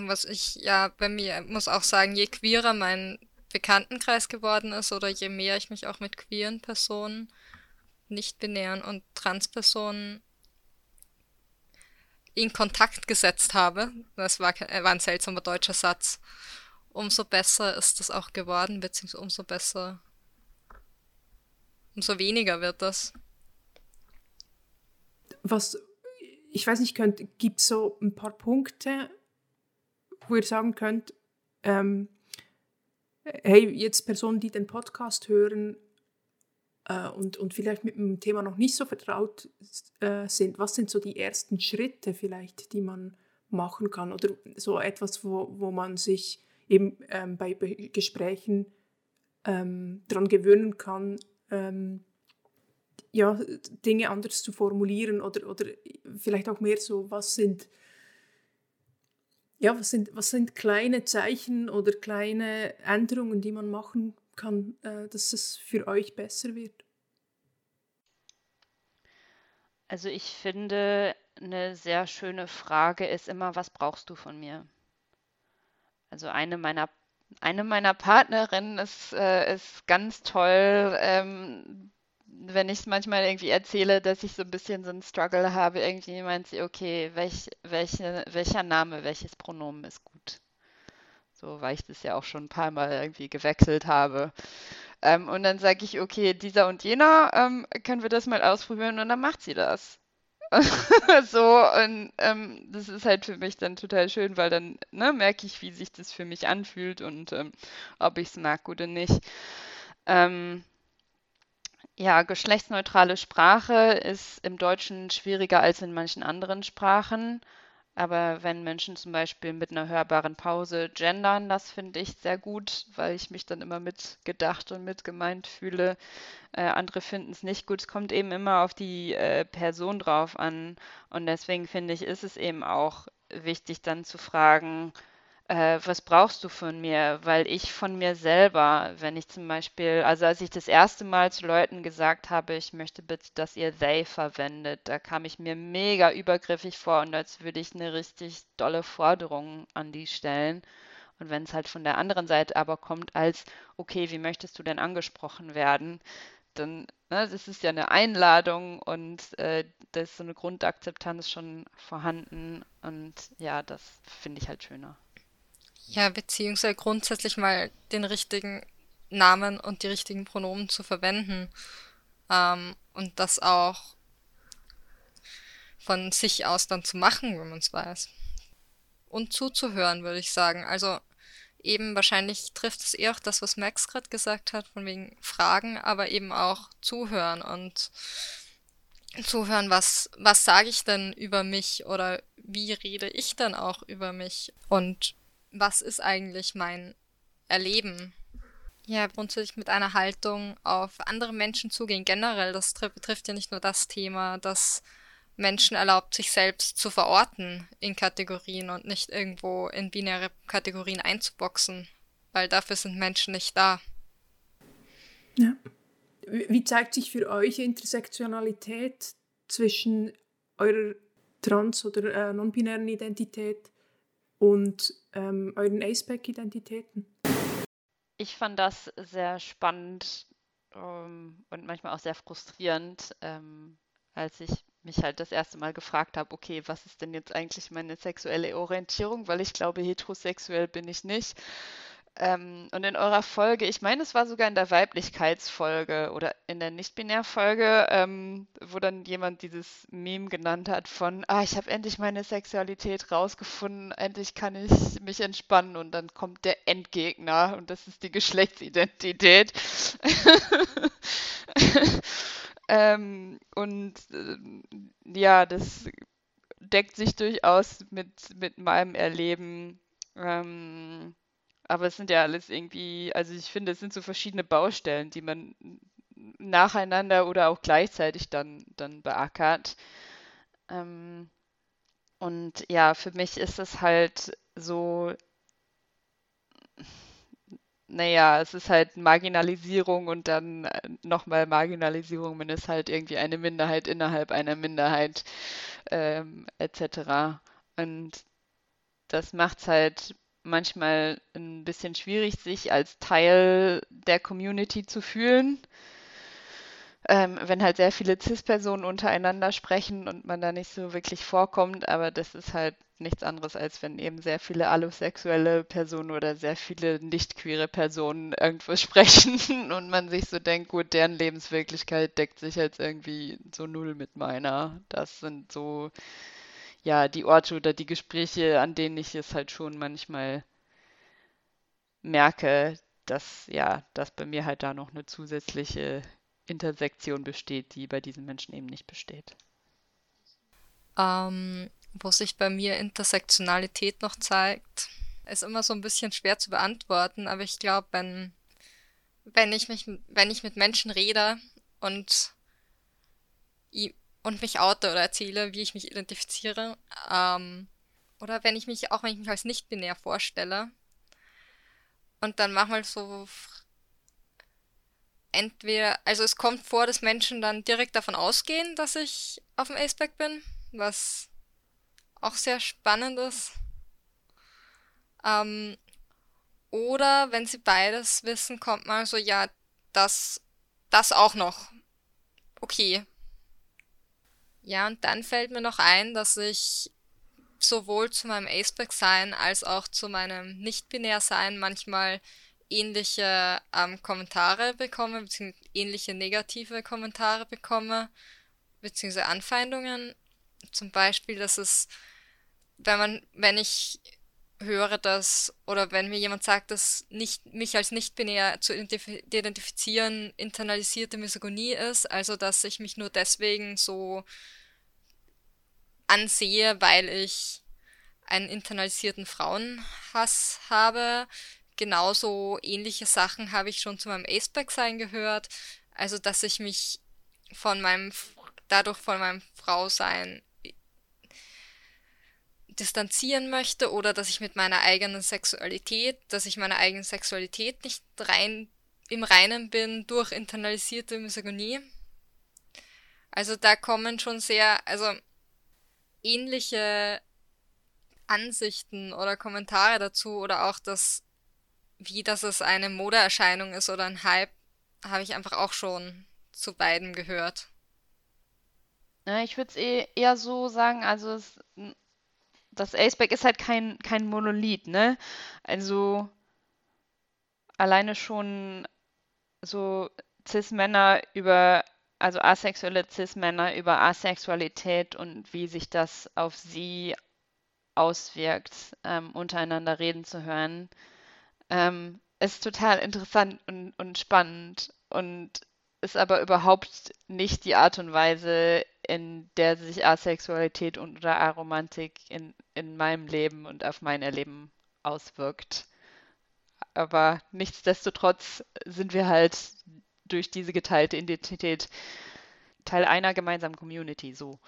was ich ja bei mir muss auch sagen, je queerer mein Bekanntenkreis geworden ist oder je mehr ich mich auch mit queeren Personen, nicht-binären und Transpersonen in Kontakt gesetzt habe, das war, war ein seltsamer deutscher Satz, umso besser ist das auch geworden, beziehungsweise umso besser, umso weniger wird das. Was, ich weiß nicht, gibt es so ein paar Punkte, wo ihr sagen könnt, ähm, hey, jetzt Personen, die den Podcast hören äh, und, und vielleicht mit dem Thema noch nicht so vertraut äh, sind, was sind so die ersten Schritte vielleicht, die man machen kann? Oder so etwas, wo, wo man sich eben ähm, bei Gesprächen ähm, daran gewöhnen kann, ähm, ja, Dinge anders zu formulieren oder, oder vielleicht auch mehr so, was sind ja, was sind, was sind kleine Zeichen oder kleine Änderungen, die man machen kann, äh, dass es für euch besser wird? Also ich finde, eine sehr schöne Frage ist immer, was brauchst du von mir? Also eine meiner eine meiner Partnerinnen ist, äh, ist ganz toll, ähm, wenn ich manchmal irgendwie erzähle, dass ich so ein bisschen so einen Struggle habe, irgendwie meint sie, okay, welch, welche, welcher Name, welches Pronomen ist gut? So, weil ich das ja auch schon ein paar Mal irgendwie gewechselt habe. Ähm, und dann sage ich, okay, dieser und jener, ähm, können wir das mal ausprobieren und dann macht sie das. so, und ähm, das ist halt für mich dann total schön, weil dann ne, merke ich, wie sich das für mich anfühlt und ähm, ob ich es mag oder nicht. Ähm, ja, geschlechtsneutrale Sprache ist im Deutschen schwieriger als in manchen anderen Sprachen. Aber wenn Menschen zum Beispiel mit einer hörbaren Pause gendern, das finde ich sehr gut, weil ich mich dann immer mitgedacht und mitgemeint fühle. Äh, andere finden es nicht gut. Es kommt eben immer auf die äh, Person drauf an. Und deswegen finde ich, ist es eben auch wichtig, dann zu fragen, äh, was brauchst du von mir? Weil ich von mir selber, wenn ich zum Beispiel, also als ich das erste Mal zu Leuten gesagt habe, ich möchte bitte, dass ihr they verwendet, da kam ich mir mega übergriffig vor und als würde ich eine richtig dolle Forderung an die stellen. Und wenn es halt von der anderen Seite aber kommt als, okay, wie möchtest du denn angesprochen werden? Dann, ne, das ist ja eine Einladung und äh, da ist so eine Grundakzeptanz schon vorhanden und ja, das finde ich halt schöner. Ja, beziehungsweise grundsätzlich mal den richtigen Namen und die richtigen Pronomen zu verwenden. Ähm, und das auch von sich aus dann zu machen, wenn man es weiß. Und zuzuhören, würde ich sagen. Also eben wahrscheinlich trifft es eher auch das, was Max gerade gesagt hat, von wegen Fragen, aber eben auch zuhören und zuhören, was, was sage ich denn über mich oder wie rede ich dann auch über mich und was ist eigentlich mein Erleben? Ja, grundsätzlich mit einer Haltung auf andere Menschen zugehen. Generell, das betrifft ja nicht nur das Thema, dass Menschen erlaubt, sich selbst zu verorten in Kategorien und nicht irgendwo in binäre Kategorien einzuboxen, weil dafür sind Menschen nicht da. Ja. Wie zeigt sich für euch Intersektionalität zwischen eurer trans- oder äh, non-binären Identität und ähm, euren Aceback-Identitäten? Ich fand das sehr spannend ähm, und manchmal auch sehr frustrierend, ähm, als ich mich halt das erste Mal gefragt habe, okay, was ist denn jetzt eigentlich meine sexuelle Orientierung? Weil ich glaube, heterosexuell bin ich nicht. Ähm, und in eurer Folge, ich meine, es war sogar in der Weiblichkeitsfolge oder in der Nicht-Binär-Folge, ähm, wo dann jemand dieses Meme genannt hat von, ah, ich habe endlich meine Sexualität rausgefunden, endlich kann ich mich entspannen und dann kommt der Endgegner und das ist die Geschlechtsidentität. ähm, und äh, ja, das deckt sich durchaus mit, mit meinem Erleben. Ähm, aber es sind ja alles irgendwie, also ich finde, es sind so verschiedene Baustellen, die man nacheinander oder auch gleichzeitig dann, dann beackert. Ähm, und ja, für mich ist es halt so, naja, es ist halt Marginalisierung und dann nochmal Marginalisierung, wenn es halt irgendwie eine Minderheit innerhalb einer Minderheit ähm, etc. Und das macht es halt manchmal ein bisschen schwierig, sich als Teil der Community zu fühlen. Ähm, wenn halt sehr viele CIS-Personen untereinander sprechen und man da nicht so wirklich vorkommt, aber das ist halt nichts anderes, als wenn eben sehr viele allosexuelle Personen oder sehr viele nicht-queere Personen irgendwo sprechen und man sich so denkt, gut, deren Lebenswirklichkeit deckt sich jetzt irgendwie so null mit meiner. Das sind so ja, die Orte oder die Gespräche, an denen ich es halt schon manchmal merke, dass ja, dass bei mir halt da noch eine zusätzliche Intersektion besteht, die bei diesen Menschen eben nicht besteht. Ähm, wo sich bei mir Intersektionalität noch zeigt, ist immer so ein bisschen schwer zu beantworten, aber ich glaube, wenn, wenn ich mich, wenn ich mit Menschen rede und und mich oute oder erzähle, wie ich mich identifiziere. Ähm, oder wenn ich mich, auch wenn ich mich als nicht-binär vorstelle. Und dann manchmal so entweder, also es kommt vor, dass Menschen dann direkt davon ausgehen, dass ich auf dem Aceback bin, was auch sehr spannend ist. Ähm, oder wenn sie beides wissen, kommt mal so, ja, das, das auch noch. Okay, ja, und dann fällt mir noch ein, dass ich sowohl zu meinem Aceback-Sein als auch zu meinem Nicht-Binär-Sein manchmal ähnliche ähm, Kommentare bekomme, beziehungsweise ähnliche negative Kommentare bekomme, beziehungsweise Anfeindungen. Zum Beispiel, dass es, wenn man, wenn ich höre, dass, oder wenn mir jemand sagt, dass nicht, mich als nicht-binär zu identifizieren internalisierte Misogonie ist, also dass ich mich nur deswegen so ansehe, weil ich einen internalisierten Frauenhass habe. Genauso ähnliche Sachen habe ich schon zu meinem Aceback-Sein gehört. Also, dass ich mich von meinem, dadurch von meinem Frausein distanzieren möchte oder dass ich mit meiner eigenen Sexualität, dass ich meiner eigenen Sexualität nicht rein im Reinen bin durch internalisierte Misogonie. Also da kommen schon sehr, also ähnliche Ansichten oder Kommentare dazu oder auch das, wie dass es eine Modeerscheinung ist oder ein Hype, habe ich einfach auch schon zu beiden gehört. Ja, ich würde es eh eher so sagen, also es, das Aceback ist halt kein, kein Monolith, ne? Also alleine schon so Cis-Männer über, also asexuelle Cis-Männer über Asexualität und wie sich das auf sie auswirkt, ähm, untereinander reden zu hören, ähm, ist total interessant und, und spannend und ist aber überhaupt nicht die Art und Weise, in der sich Asexualität und oder Aromantik in, in meinem Leben und auf mein Erleben auswirkt. Aber nichtsdestotrotz sind wir halt durch diese geteilte Identität Teil einer gemeinsamen Community so.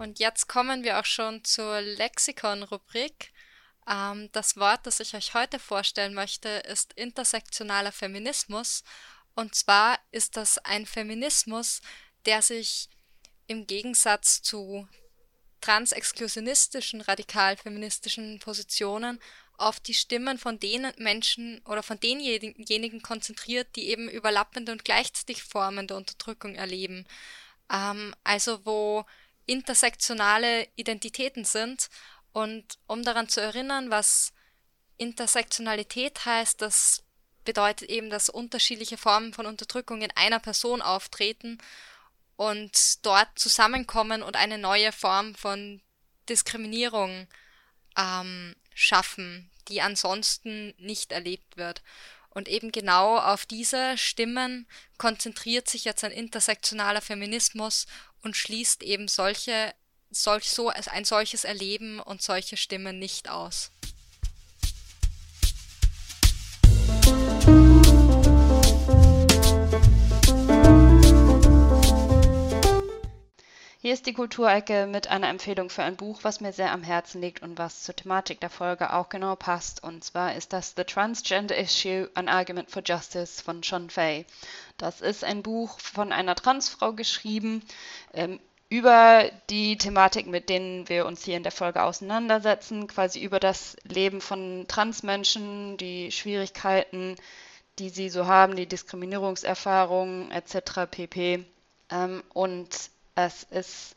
Und jetzt kommen wir auch schon zur Lexikon-Rubrik. Ähm, das Wort, das ich euch heute vorstellen möchte, ist intersektionaler Feminismus. Und zwar ist das ein Feminismus, der sich im Gegensatz zu transexklusionistischen, radikal-feministischen Positionen auf die Stimmen von den Menschen oder von denjenigen konzentriert, die eben überlappende und gleichzeitig Formen der Unterdrückung erleben. Ähm, also wo intersektionale Identitäten sind. Und um daran zu erinnern, was Intersektionalität heißt, das bedeutet eben, dass unterschiedliche Formen von Unterdrückung in einer Person auftreten und dort zusammenkommen und eine neue Form von Diskriminierung ähm, schaffen, die ansonsten nicht erlebt wird. Und eben genau auf diese Stimmen konzentriert sich jetzt ein intersektionaler Feminismus und schließt eben solche, solch, so ein solches Erleben und solche Stimmen nicht aus. Hier ist die Kulturecke mit einer Empfehlung für ein Buch, was mir sehr am Herzen liegt und was zur Thematik der Folge auch genau passt. Und zwar ist das The Transgender Issue, An Argument for Justice von Sean Fay. Das ist ein Buch von einer Transfrau geschrieben ähm, über die Thematik, mit denen wir uns hier in der Folge auseinandersetzen, quasi über das Leben von Transmenschen, die Schwierigkeiten, die sie so haben, die Diskriminierungserfahrungen etc. pp. Ähm, und es ist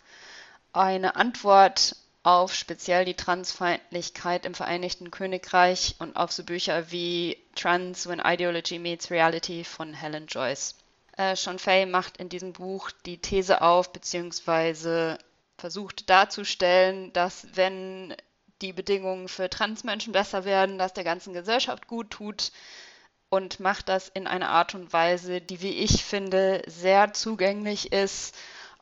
eine Antwort auf speziell die Transfeindlichkeit im Vereinigten Königreich und auf so Bücher wie Trans When Ideology Meets Reality von Helen Joyce. Äh, Sean Fay macht in diesem Buch die These auf, beziehungsweise versucht darzustellen, dass wenn die Bedingungen für Transmenschen besser werden, dass der ganzen Gesellschaft gut tut und macht das in einer Art und Weise, die, wie ich finde, sehr zugänglich ist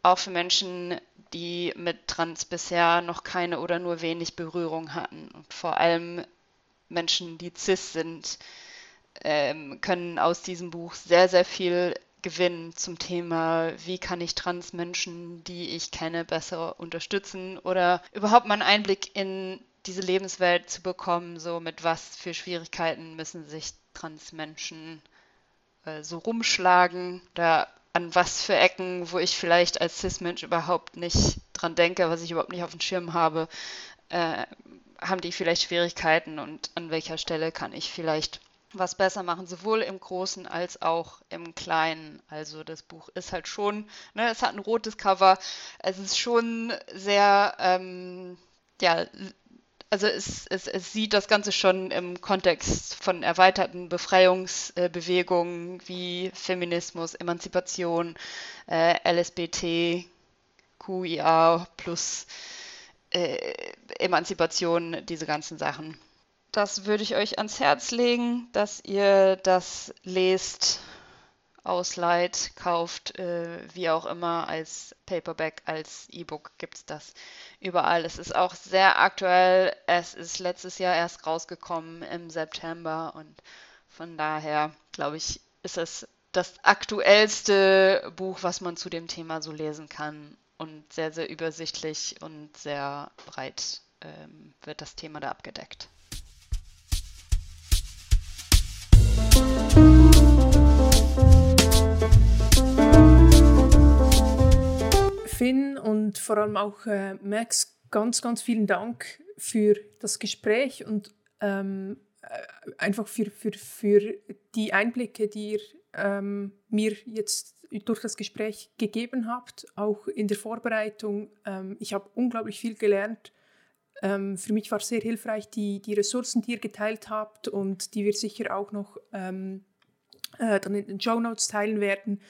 auch für Menschen, die mit Trans bisher noch keine oder nur wenig Berührung hatten. Und vor allem Menschen, die cis sind, ähm, können aus diesem Buch sehr, sehr viel gewinnen zum Thema, wie kann ich Transmenschen, die ich kenne, besser unterstützen oder überhaupt mal einen Einblick in diese Lebenswelt zu bekommen, so mit was für Schwierigkeiten müssen sich Transmenschen äh, so rumschlagen. Da an was für Ecken, wo ich vielleicht als Cis-Mensch überhaupt nicht dran denke, was ich überhaupt nicht auf dem Schirm habe, äh, haben die vielleicht Schwierigkeiten und an welcher Stelle kann ich vielleicht was besser machen, sowohl im Großen als auch im Kleinen. Also das Buch ist halt schon, ne, es hat ein rotes Cover, es ist schon sehr, ähm, ja, also es, es, es sieht das Ganze schon im Kontext von erweiterten Befreiungsbewegungen wie Feminismus, Emanzipation, äh, LSBT, QIA plus äh, Emanzipation, diese ganzen Sachen. Das würde ich euch ans Herz legen, dass ihr das lest, ausleiht, kauft, äh, wie auch immer, als Paperback, als E-Book gibt es das überall. Es ist auch sehr aktuell. Es ist letztes Jahr erst rausgekommen im September und von daher, glaube ich, ist es das aktuellste Buch, was man zu dem Thema so lesen kann und sehr, sehr übersichtlich und sehr breit ähm, wird das Thema da abgedeckt. Finn und vor allem auch äh, Max, ganz, ganz vielen Dank für das Gespräch und ähm, äh, einfach für, für, für die Einblicke, die ihr ähm, mir jetzt durch das Gespräch gegeben habt, auch in der Vorbereitung. Ähm, ich habe unglaublich viel gelernt. Ähm, für mich war es sehr hilfreich, die, die Ressourcen, die ihr geteilt habt und die wir sicher auch noch ähm, äh, dann in den Show Notes teilen werden,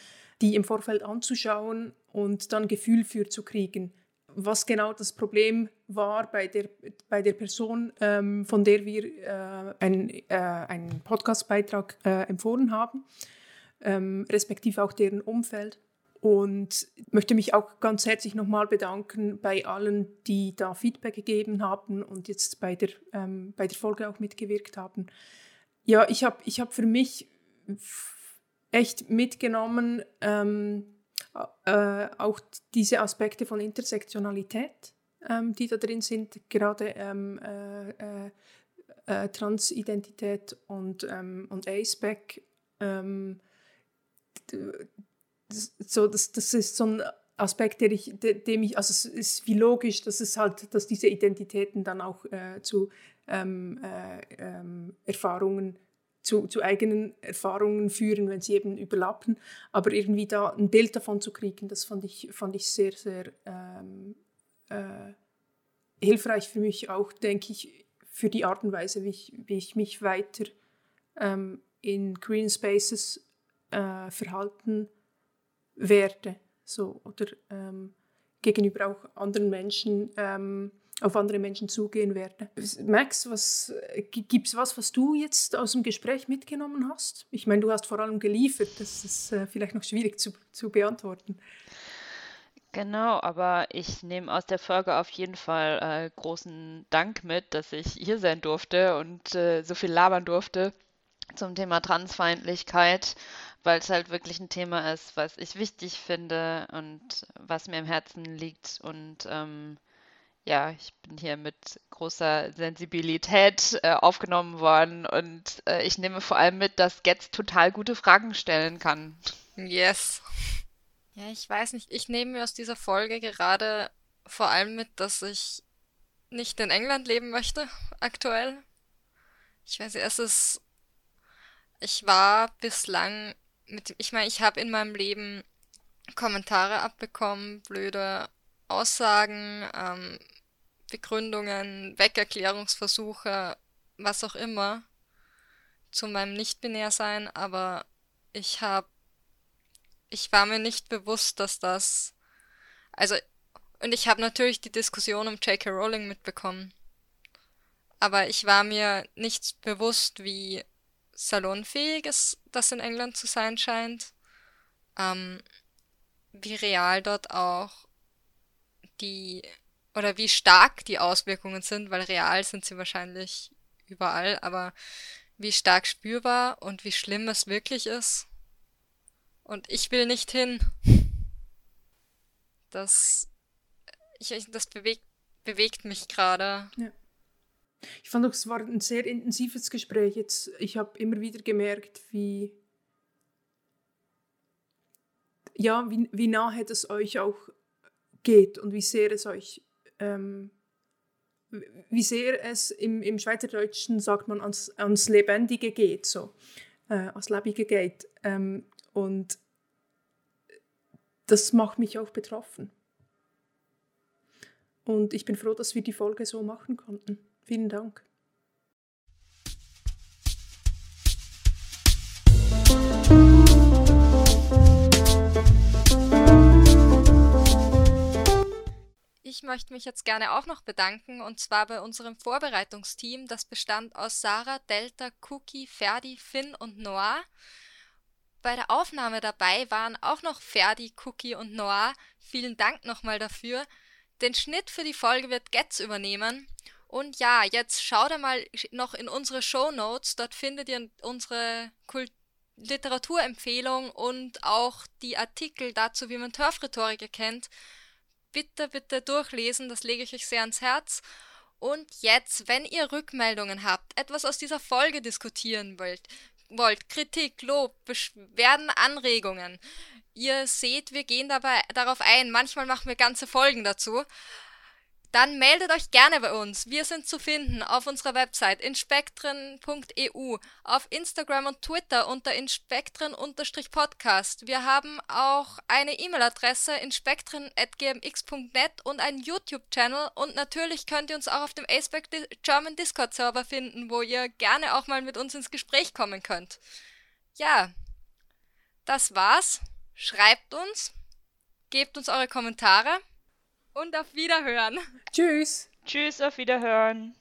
die im Vorfeld anzuschauen und dann Gefühl für zu kriegen, was genau das Problem war bei der, bei der Person, ähm, von der wir äh, ein, äh, einen Podcastbeitrag äh, empfohlen haben, ähm, respektive auch deren Umfeld. Und möchte mich auch ganz herzlich nochmal bedanken bei allen, die da Feedback gegeben haben und jetzt bei der, ähm, bei der Folge auch mitgewirkt haben. Ja, ich habe ich hab für mich echt mitgenommen, ähm, äh, auch diese Aspekte von Intersektionalität, ähm, die da drin sind, gerade ähm, äh, äh, äh Transidentität und, ähm, und ACEBAC. Ähm, das, so, das, das ist so ein Aspekt, der ich, dem ich, also es ist wie logisch, dass es halt, dass diese Identitäten dann auch äh, zu ähm, äh, ähm, Erfahrungen zu, zu eigenen Erfahrungen führen, wenn sie eben überlappen. Aber irgendwie da ein Bild davon zu kriegen, das fand ich, fand ich sehr, sehr ähm, äh, hilfreich für mich auch, denke ich, für die Art und Weise, wie ich, wie ich mich weiter ähm, in Green Spaces äh, verhalten werde. So, oder ähm, gegenüber auch anderen Menschen ähm, auf andere Menschen zugehen werde. Max, was gibt es was, was du jetzt aus dem Gespräch mitgenommen hast? Ich meine, du hast vor allem geliefert, das ist äh, vielleicht noch schwierig zu, zu beantworten. Genau, aber ich nehme aus der Folge auf jeden Fall äh, großen Dank mit, dass ich hier sein durfte und äh, so viel labern durfte zum Thema Transfeindlichkeit, weil es halt wirklich ein Thema ist, was ich wichtig finde und was mir im Herzen liegt und ähm, ja, ich bin hier mit großer Sensibilität äh, aufgenommen worden und äh, ich nehme vor allem mit, dass Getz total gute Fragen stellen kann. Yes. Ja, ich weiß nicht. Ich nehme mir aus dieser Folge gerade vor allem mit, dass ich nicht in England leben möchte, aktuell. Ich weiß nicht, es ist. Ich war bislang mit. Ich meine, ich habe in meinem Leben Kommentare abbekommen, blöde Aussagen, ähm, Begründungen, Weckerklärungsversuche, was auch immer zu meinem Nicht-Binär-Sein, aber ich habe, ich war mir nicht bewusst, dass das, also, und ich habe natürlich die Diskussion um J.K. Rowling mitbekommen, aber ich war mir nicht bewusst, wie salonfähig es das in England zu sein scheint, ähm, wie real dort auch die oder wie stark die Auswirkungen sind, weil real sind sie wahrscheinlich überall, aber wie stark spürbar und wie schlimm es wirklich ist. Und ich will nicht hin. Das, ich, das bewegt, bewegt mich gerade. Ja. Ich fand auch, es war ein sehr intensives Gespräch. Jetzt, ich habe immer wieder gemerkt, wie, ja, wie, wie nahe das euch auch geht und wie sehr es euch ähm, wie sehr es im, im Schweizerdeutschen sagt man ans, ans Lebendige geht, so, äh, ans Lebige geht. Ähm, und das macht mich auch betroffen. Und ich bin froh, dass wir die Folge so machen konnten. Vielen Dank. Ich möchte mich jetzt gerne auch noch bedanken und zwar bei unserem Vorbereitungsteam. Das bestand aus Sarah, Delta, Cookie, Ferdi, Finn und Noah. Bei der Aufnahme dabei waren auch noch Ferdi, Cookie und Noah. Vielen Dank nochmal dafür. Den Schnitt für die Folge wird Getz übernehmen. Und ja, jetzt schaut einmal noch in unsere Show Notes. Dort findet ihr unsere Kult Literaturempfehlung und auch die Artikel dazu, wie man Turf-Rhetorik erkennt bitte, bitte durchlesen, das lege ich euch sehr ans Herz. Und jetzt, wenn ihr Rückmeldungen habt, etwas aus dieser Folge diskutieren wollt, wollt Kritik, Lob, Beschwerden, Anregungen, ihr seht, wir gehen dabei darauf ein. Manchmal machen wir ganze Folgen dazu dann meldet euch gerne bei uns. Wir sind zu finden auf unserer Website inspektren.eu, auf Instagram und Twitter unter inspektren-podcast. Wir haben auch eine E-Mail-Adresse inspektren.gmx.net und einen YouTube-Channel und natürlich könnt ihr uns auch auf dem Aceback German Discord-Server finden, wo ihr gerne auch mal mit uns ins Gespräch kommen könnt. Ja, das war's. Schreibt uns, gebt uns eure Kommentare und auf Wiederhören. Tschüss. Tschüss, auf Wiederhören.